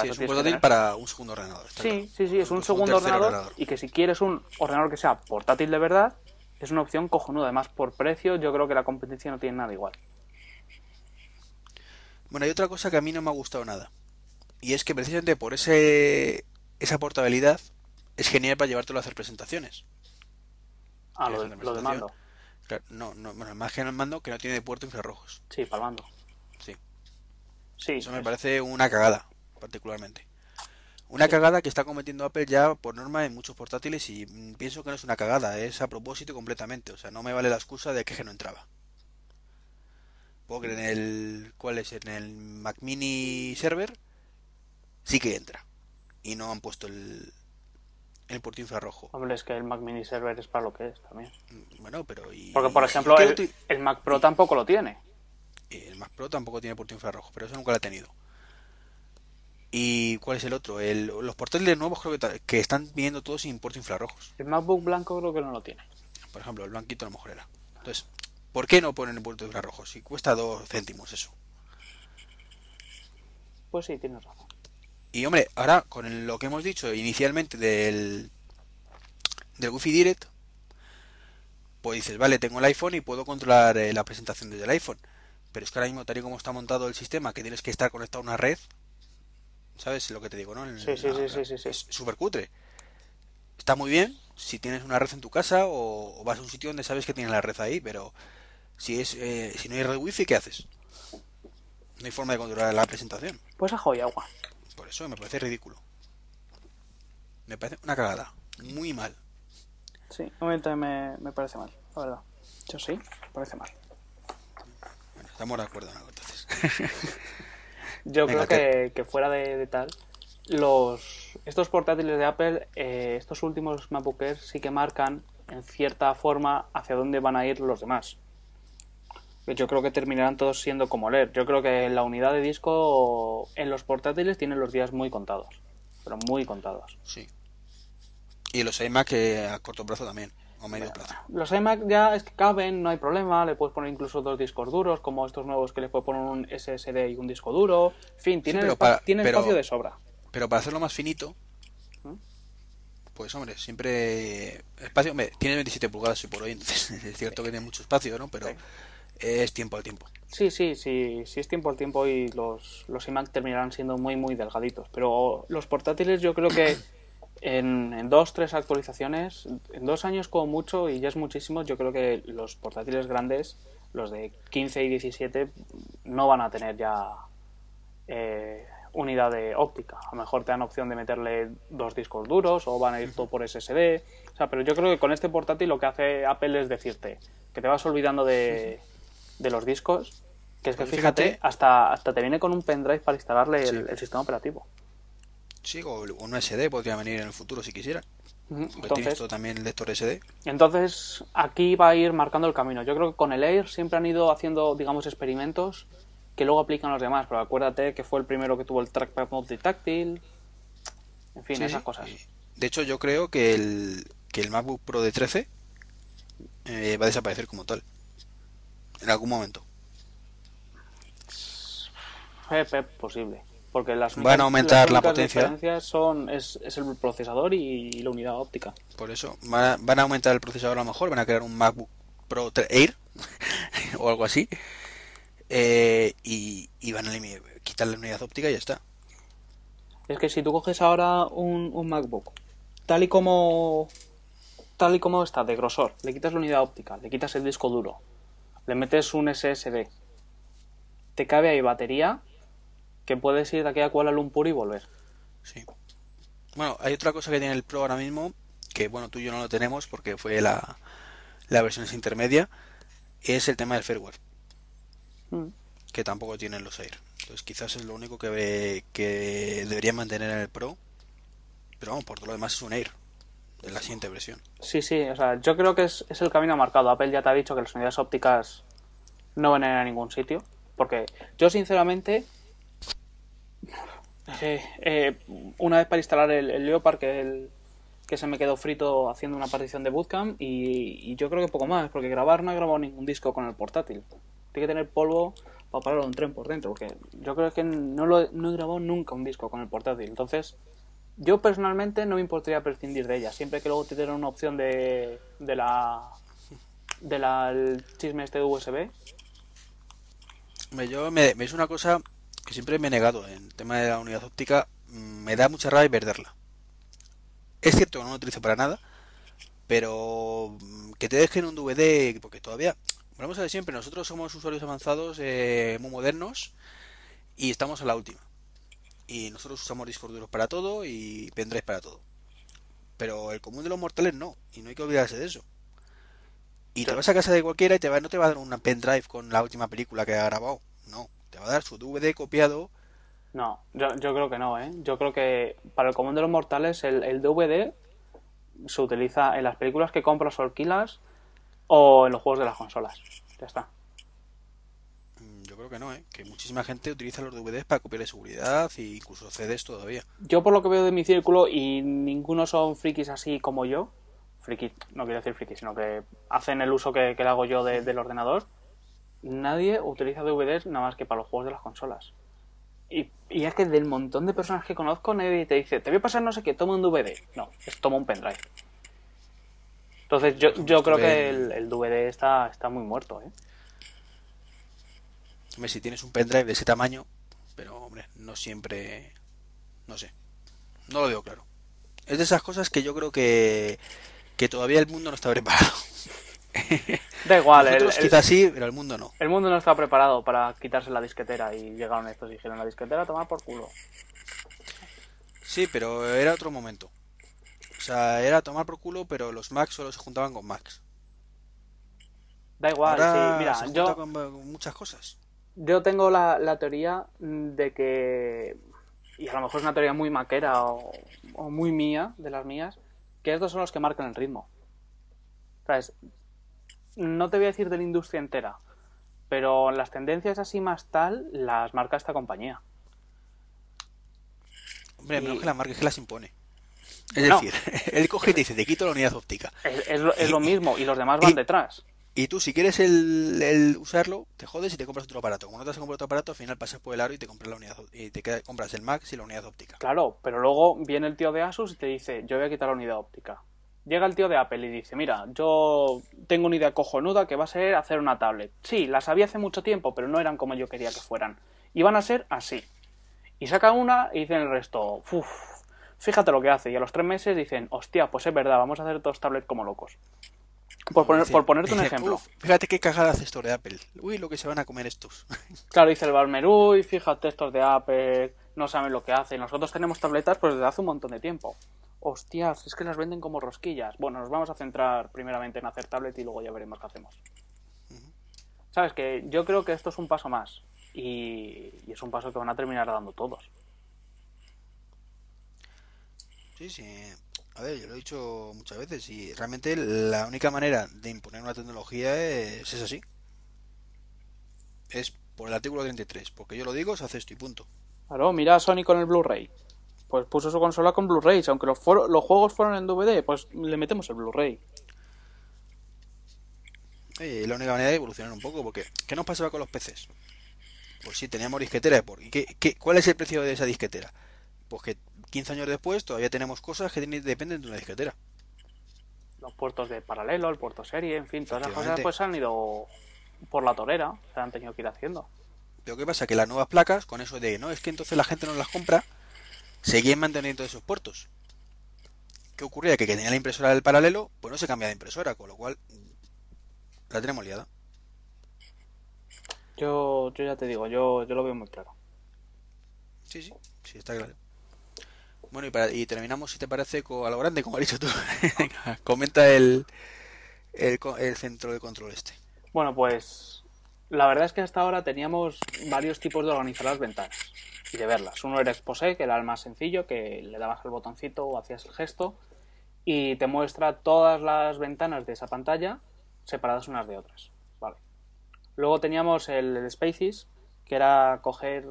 A: sí, es un portátil para un segundo ordenador.
B: Sí, sí, sí, es un, segundo ordenador, y que si quieres un ordenador que sea portátil de verdad, es una opción cojonuda. Además, por precio, yo creo que la competencia no tiene nada igual.
A: Bueno, hay otra cosa que a mí no me ha gustado nada. Y es que precisamente por ese esa portabilidad es genial para llevártelo a hacer presentaciones.
B: Ah, lo, de, mando.
A: no, no, bueno, más que el mando que no tiene puerto infrarrojos.
B: Sí, para el mando.
A: Sí.
B: Sí.
A: Eso me parece una cagada particularmente. Una cagada que está cometiendo Apple ya por norma en muchos portátiles y mm, pienso que no es una cagada, es a propósito completamente. O sea, no me vale la excusa de que no entraba. Porque en el. ¿Cuál es? En el Mac Mini Server sí que entra. Y no han puesto el, el puerto infrarrojo.
B: Hombre, es que el Mac Mini Server es para lo que es también.
A: Mm, bueno, pero. Y,
B: Porque, por ejemplo, el, el, Mac Pro tampoco lo tiene.
A: El Mac Pro tampoco tiene puerto infrarrojo, pero eso nunca lo ha tenido. ¿Y cuál es el otro? El, los portátiles nuevos creo que, que están viniendo todos sin puertos infrarrojos.
B: El MacBook blanco creo que no lo tiene.
A: Por ejemplo, el blanquito a lo mejor era. Entonces, ¿por qué no ponen el puerto infrarrojo? Si cuesta dos céntimos eso.
B: Pues sí, tienes razón.
A: Y hombre, ahora con lo que hemos dicho inicialmente del, del Wi-Fi Direct, pues dices, vale, tengo el iPhone y puedo controlar eh, la presentación desde el iPhone. Pero es que ahora mismo, tal y como está montado el sistema, que tienes que estar conectado a una red, ¿Sabes lo que te digo, no?
B: sí, sí, sí, sí, sí,
A: Es súper cutre. Está muy bien si tienes una red en tu casa o, vas a un sitio donde sabes que tiene la red ahí, pero si es eh, si no hay red wifi, ¿qué haces? No hay forma de controlar la presentación.
B: Pues ajo y agua.
A: Por eso me parece ridículo. Me parece una cagada. Muy mal.
B: Sí, a mí también me, me parece mal, la verdad. Yo sí, me parece mal.
A: Bueno, estamos de acuerdo en algo entonces.
B: Yo creo que, fuera de, tal, los estos portátiles de Apple, eh, estos últimos MacBook sí que marcan en cierta forma hacia dónde van a ir los demás. Yo creo que terminarán todos siendo como leer. Yo creo que la unidad de disco en los portátiles tienen los días muy contados, pero muy contados.
A: Sí. Y los iMac eh, a corto plazo también medio plazo.
B: Los iMac ya es que caben, no hay problema, le puedes poner incluso dos discos duros, como estos nuevos que le puedes poner un SSD y un disco duro. En fin, tienen, espacio de sobra.
A: Pero para hacerlo más finito, ¿Mm? Pues hombre, siempre espacio, hombre, tiene 27 pulgadas hoy por hoy, entonces es cierto que tiene mucho espacio, ¿no? Pero
B: Sí.
A: es tiempo al tiempo.
B: Sí, sí, sí, sí es tiempo al tiempo y los, los iMac terminarán siendo muy, muy delgaditos. Pero los portátiles yo creo que en, en dos, tres actualizaciones, en dos años como mucho, y ya es muchísimo, yo creo que los portátiles grandes, los de 15 y 17, no van a tener ya eh, unidad de óptica. A lo mejor te dan opción de meterle dos discos duros o van a ir todo por SSD. O sea, pero yo creo que con este portátil lo que hace Apple es decirte que te vas olvidando de, de los discos, que es que fíjate, hasta, hasta te viene con un pendrive para instalarle el sistema operativo.
A: Sí, o un SD podría venir en el futuro si quisiera.
B: Ujú.
A: Porque tienes
B: Entonces,
A: todo también el lector SD.
B: Entonces, aquí va a ir marcando el camino. Yo creo que con el Air siempre han ido haciendo, digamos, experimentos que luego aplican los demás. Pero acuérdate que fue el primero que tuvo el trackpad multitáctil. En fin,
A: Sí,
B: esas
A: sí.
B: cosas.
A: De hecho, yo creo que el, que el MacBook Pro de 13 eh, va a desaparecer como tal. En algún momento.
B: Eh, eh, posible. Porque las
A: Van a aumentar
B: las
A: la potencia.
B: diferencias son es, es el procesador y, la unidad óptica.
A: Por eso van a, van a aumentar el procesador a lo mejor, van a crear un MacBook Pro 3 Air o algo así. eh, y, y van a quitar la unidad óptica y ya está.
B: Es que si tú coges ahora un, un MacBook, tal y como tal y como está de grosor, le quitas la unidad óptica, le quitas el disco duro, le metes un SSD, te cabe ahí batería que puedes ir de aquí a Kuala Lumpur y volver.
A: Sí. Bueno, hay otra cosa que tiene el Pro ahora mismo, que bueno, tú y yo no lo tenemos porque fue la, la versión intermedia, es el tema del firmware,
B: Mm.
A: que tampoco tienen los Air. Entonces quizás es lo único que, que deberían mantener en el Pro, pero vamos, por todo lo demás es un Air, de la siguiente versión.
B: Sí, sí, o sea, yo creo que es, es el camino marcado. Apple ya te ha dicho que las unidades ópticas no van a ir a ningún sitio. Porque yo, sinceramente, eh, eh, una vez para instalar el, el Leopard, que, el, que se me quedó frito haciendo una partición de Bootcamp, y, y yo creo que poco más, porque grabar no he grabado ningún disco con el portátil. Tiene que tener polvo para pararlo un tren por dentro, porque yo creo que no, lo, no he grabado nunca un disco con el portátil. Entonces, yo personalmente no me importaría prescindir de ella, siempre que luego te una opción de, de la de la el chisme este de USB.
A: Yo me, me es una cosa que siempre me he negado en el tema de la unidad óptica, mm, me da mucha rabia perderla. Es cierto que no lo utilizo para nada, pero mm, que te dejen un DVD, porque todavía, volvemos a ver siempre, nosotros somos usuarios avanzados, eh, muy modernos, y estamos a la última. Y nosotros usamos discos duros para todo y pendrive para todo. Pero el común de los mortales no, y no hay que olvidarse de eso. Y te vas a casa de cualquiera y te va, no te va a dar una pendrive con la última película que ha grabado. No, te va a dar su DVD copiado.
B: No, yo, yo creo que no, ¿eh? Yo creo que para el común de los mortales el, el DVD se utiliza en las películas que compras o alquilas o en los juegos de las consolas. Ya está.
A: Mm, Yo creo que no, ¿eh? Que muchísima gente utiliza los DVDs para copiar de seguridad e incluso CDs todavía.
B: Yo por lo que veo de mi círculo y ninguno son frikis así como yo, frikis, no quiero decir frikis, sino que hacen el uso que, que le hago yo de- del ordenador, nadie utiliza DVDs nada más que para los juegos de las consolas. Y, y es que del montón de personas que conozco, nadie te dice, te voy a pasar no sé qué, toma un DVD. No, es toma un pendrive. Entonces yo, yo creo que el, el DVD está, está muy muerto, ¿eh?
A: Hombre, si tienes un pendrive de ese tamaño, pero hombre, no siempre. No sé. No lo veo claro. Es de esas cosas que yo creo que, que todavía el mundo no está preparado.
B: Da igual, el,
A: Nosotros
B: el-
A: quizás sí, pero el mundo no.
B: el mundo no está preparado para quitarse la disquetera y llegaron estos y dijeron, la disquetera toma por culo.
A: Sí, pero era otro momento. O sea, era tomar por culo, pero los Macs solo se juntaban con Macs.
B: Da igual,
A: Ahora
B: sí, mira,
A: se
B: yo,
A: con con muchas cosas.
B: yo tengo la, la teoría de que, y a lo mejor es una teoría muy maquera o, o muy mía, de las mías, que estos son los que marcan el ritmo. ¿Sabes? No te voy a decir de la industria entera, pero las tendencias así más tal las marca esta compañía.
A: Hombre,
B: Y-
A: menos que la marca es que las impone. Es
B: No.
A: decir, él coge y te dice, te quito la unidad óptica.
B: Es, es lo, es
A: Y-
B: lo mismo, y los demás van
A: y-
B: detrás.
A: Y tú, si quieres el, el usarlo, te jodes y te compras otro aparato. Como no te has comprado otro aparato, al final pasas por el aro y te compras la unidad y te queda- compras el Max y la unidad óptica.
B: Claro, pero luego viene el tío de Asus y te dice, yo voy a quitar la unidad óptica. Llega el tío de Apple y dice, mira, yo tengo una idea cojonuda que va a ser hacer una tablet. Sí, las había hace mucho tiempo, pero no eran como yo quería que fueran. Y van a ser así. Y sacan una y dicen el resto, uff, fíjate lo que hace. Y a los tres meses dicen, hostia, pues es verdad, vamos a hacer dos tablets como locos. Por, poner-
A: Dice-
B: por ponerte un ejemplo.
A: "Uf, fíjate qué cagada hace esto de Apple. Uy, lo que se van a comer estos.
B: Claro, dice el Balmer, uy, fíjate estos de Apple, no saben lo que hacen. Nosotros tenemos tabletas pues desde hace un montón de tiempo. Hostias, es que las venden como rosquillas. Bueno, nos vamos a centrar primeramente en hacer tablet y luego ya veremos qué hacemos. Sabes que yo creo que esto es un paso más. Y, y es un paso que van a terminar dando todos.
A: Sí, sí. A ver, yo lo he dicho muchas veces y realmente la única manera de imponer una tecnología es, es así. Es por el artículo 33. Porque yo lo digo, se hace esto y punto.
B: Claro, mira a Sony con el Blu-ray. Pues puso su consola con Blu-rays, aunque los, juegos fueron en DVD, pues le metemos el Blu-ray.
A: Eh, la única manera de evolucionar un poco. Porque, ¿qué nos pasaba con los PCs? Pues sí, teníamos disquetera. ¿por? ¿Y qué, qué- cuál es el precio de esa disquetera? Pues que 15 años después todavía tenemos cosas que dependen de una disquetera.
B: los puertos de paralelo, el puerto serie, en fin, todas las cosas pues han ido por la torera, se han tenido que ir haciendo.
A: Pero ¿qué pasa? Que las nuevas placas, con eso de, no, es que entonces la gente no las compra, seguían manteniendo esos puertos. ¿Qué ocurría? Que que tenía la impresora del paralelo, pues no se cambia de impresora, con lo cual mm, la tenemos liada.
B: Yo, yo ya te digo, yo, yo lo veo muy claro.
A: Sí, sí, sí, está claro. Bueno, y, para, y terminamos, si te parece, a lo grande, como has dicho tú. Comenta el, el, el centro de control este.
B: Bueno, pues la verdad es que hasta ahora teníamos varios tipos de organizar las ventanas y de verlas. Uno era Exposé, que era el más sencillo, que le dabas el botoncito o hacías el gesto y te muestra todas las ventanas de esa pantalla separadas unas de otras. Vale. Luego teníamos el, Spaces, que era coger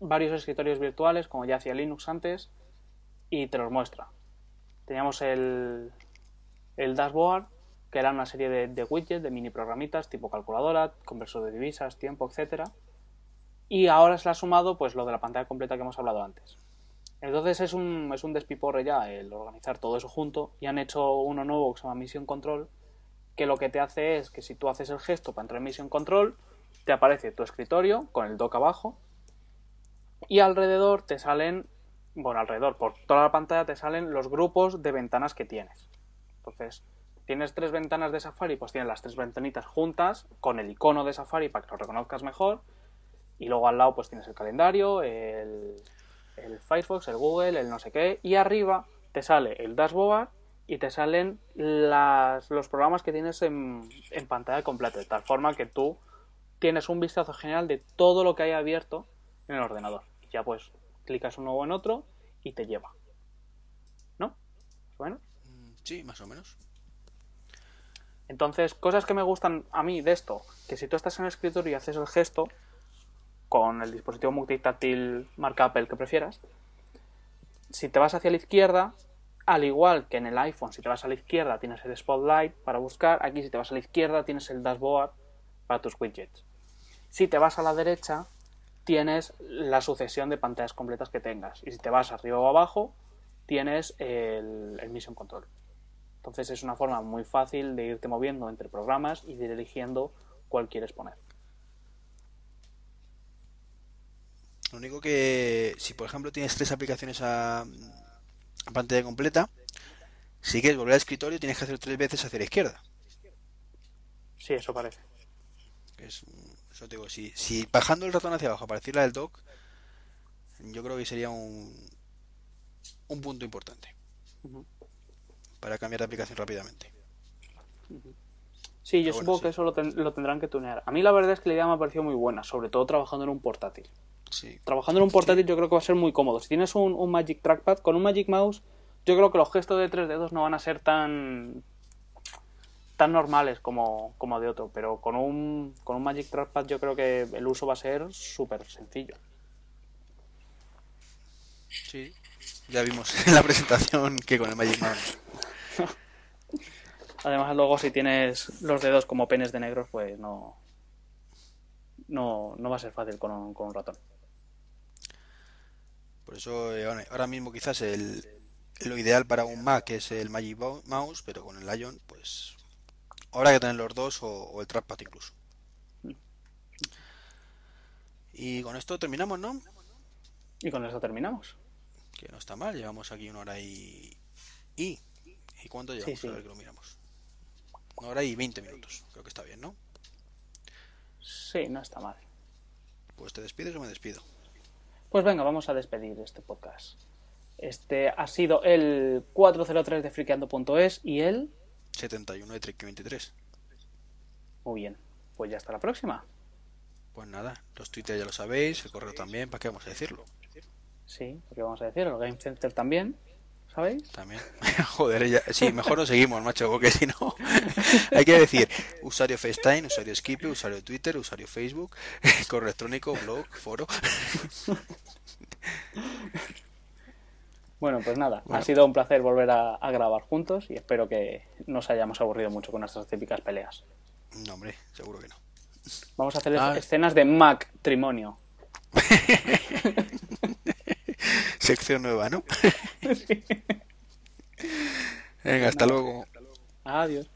B: varios escritorios virtuales, como ya hacía Linux antes, y te los muestra. Teníamos el, el dashboard, que era una serie de, de widgets, de mini programitas tipo calculadora, conversor de divisas, tiempo, etcétera. Y ahora se le ha sumado pues lo de la pantalla completa que hemos hablado antes. Entonces es un, es un despiporre ya el organizar todo eso junto y han hecho uno nuevo que se llama Mission Control que lo que te hace es que si tú haces el gesto para entrar en Mission Control te aparece tu escritorio con el dock abajo y alrededor te salen, bueno, alrededor, por toda la pantalla te salen los grupos de ventanas que tienes. Entonces, tienes tres ventanas de Safari, pues tienes las tres ventanitas juntas con el icono de Safari para que lo reconozcas mejor. Y luego al lado pues tienes el calendario, el, el Firefox, el Google, el no sé qué. Y arriba te sale el dashboard y te salen las, los programas que tienes en, en pantalla completa. De tal forma que tú tienes un vistazo general de todo lo que hay abierto en el ordenador. Y ya pues clicas uno en otro y te lleva. ¿No? ¿Más o menos?
A: Mm, Sí, más o menos.
B: Entonces, cosas que me gustan a mí de esto, que si tú estás en el escritorio y haces el gesto con el dispositivo multitáctil marca Apple que prefieras, si te vas hacia la izquierda, al igual que en el iPhone, si te vas a la izquierda tienes el Spotlight para buscar, aquí si te vas a la izquierda tienes el dashboard para tus widgets. Si te vas a la derecha, tienes la sucesión de pantallas completas que tengas. Y si te vas arriba o abajo, tienes el, Mission Control. Entonces es una forma muy fácil de irte moviendo entre programas y de ir eligiendo cuál quieres poner.
A: Lo único que, si por ejemplo tienes tres aplicaciones a, a pantalla completa, si quieres volver al escritorio tienes que hacer tres veces hacia la izquierda.
B: Sí, eso parece.
A: Es, eso te digo, si, si bajando el ratón hacia abajo apareciera el dock, yo creo que sería un, un punto importante para cambiar de aplicación rápidamente.
B: Sí, yo
A: bueno,
B: supongo
A: sí.
B: que eso lo, ten- lo tendrán que tunear. A mí la verdad es que la idea me ha parecido muy buena, sobre todo trabajando en un portátil.
A: Sí,
B: Trabajando en un portátil yo creo que va a ser muy cómodo. Si tienes un, un Magic Trackpad, con un Magic Mouse, yo creo que los gestos de tres dedos no van a ser tan tan normales como, como de otro, pero con un, con un Magic Trackpad yo creo que el uso va a ser súper sencillo.
A: sí. Ya vimos en la presentación que con el Magic Mouse.
B: Además, luego si tienes los dedos como penes de negros, pues no. No, no va a ser fácil con un, con un ratón.
A: Por eso eh, ahora- mismo quizás el, lo ideal para un Mac es el Magic Mouse, pero con el Lion, pues habrá que tener los dos o, o el trackpad incluso. Y con esto terminamos, ¿no?
B: Y con eso terminamos.
A: Que no está mal, llevamos aquí una hora y... ¿Y? ¿Y cuánto llevamos?
B: sí.
A: A ver que lo miramos. Una hora y 20 minutos, creo que está bien, ¿no?
B: Sí, no está mal.
A: Pues te despides o me despido.
B: Pues venga, vamos a despedir este podcast. Este ha sido el 403 de friqueando.es y el...
A: 71 de Trek 23.
B: Muy bien, pues ya hasta la próxima.
A: Pues nada, los Twitter ya lo sabéis, el correo también, ¿para qué vamos a decirlo?
B: Sí, porque vamos a decir, el Game Center también, ¿sabéis?
A: También. Joder, ya... sí, mejor no seguimos, macho, porque si no. Hay que decir usuario FaceTime, usuario Skype, usuario Twitter, usuario Facebook, correo electrónico, blog, foro.
B: Bueno, pues nada,
A: Bueno.
B: ha sido un placer volver a, a grabar juntos y espero que nos hayamos aburrido mucho con nuestras típicas peleas.
A: No, hombre, seguro que no.
B: Vamos a hacer
A: Ah.
B: escenas de matrimonio.
A: Sección nueva, ¿no? Venga, hasta luego.
B: Adiós.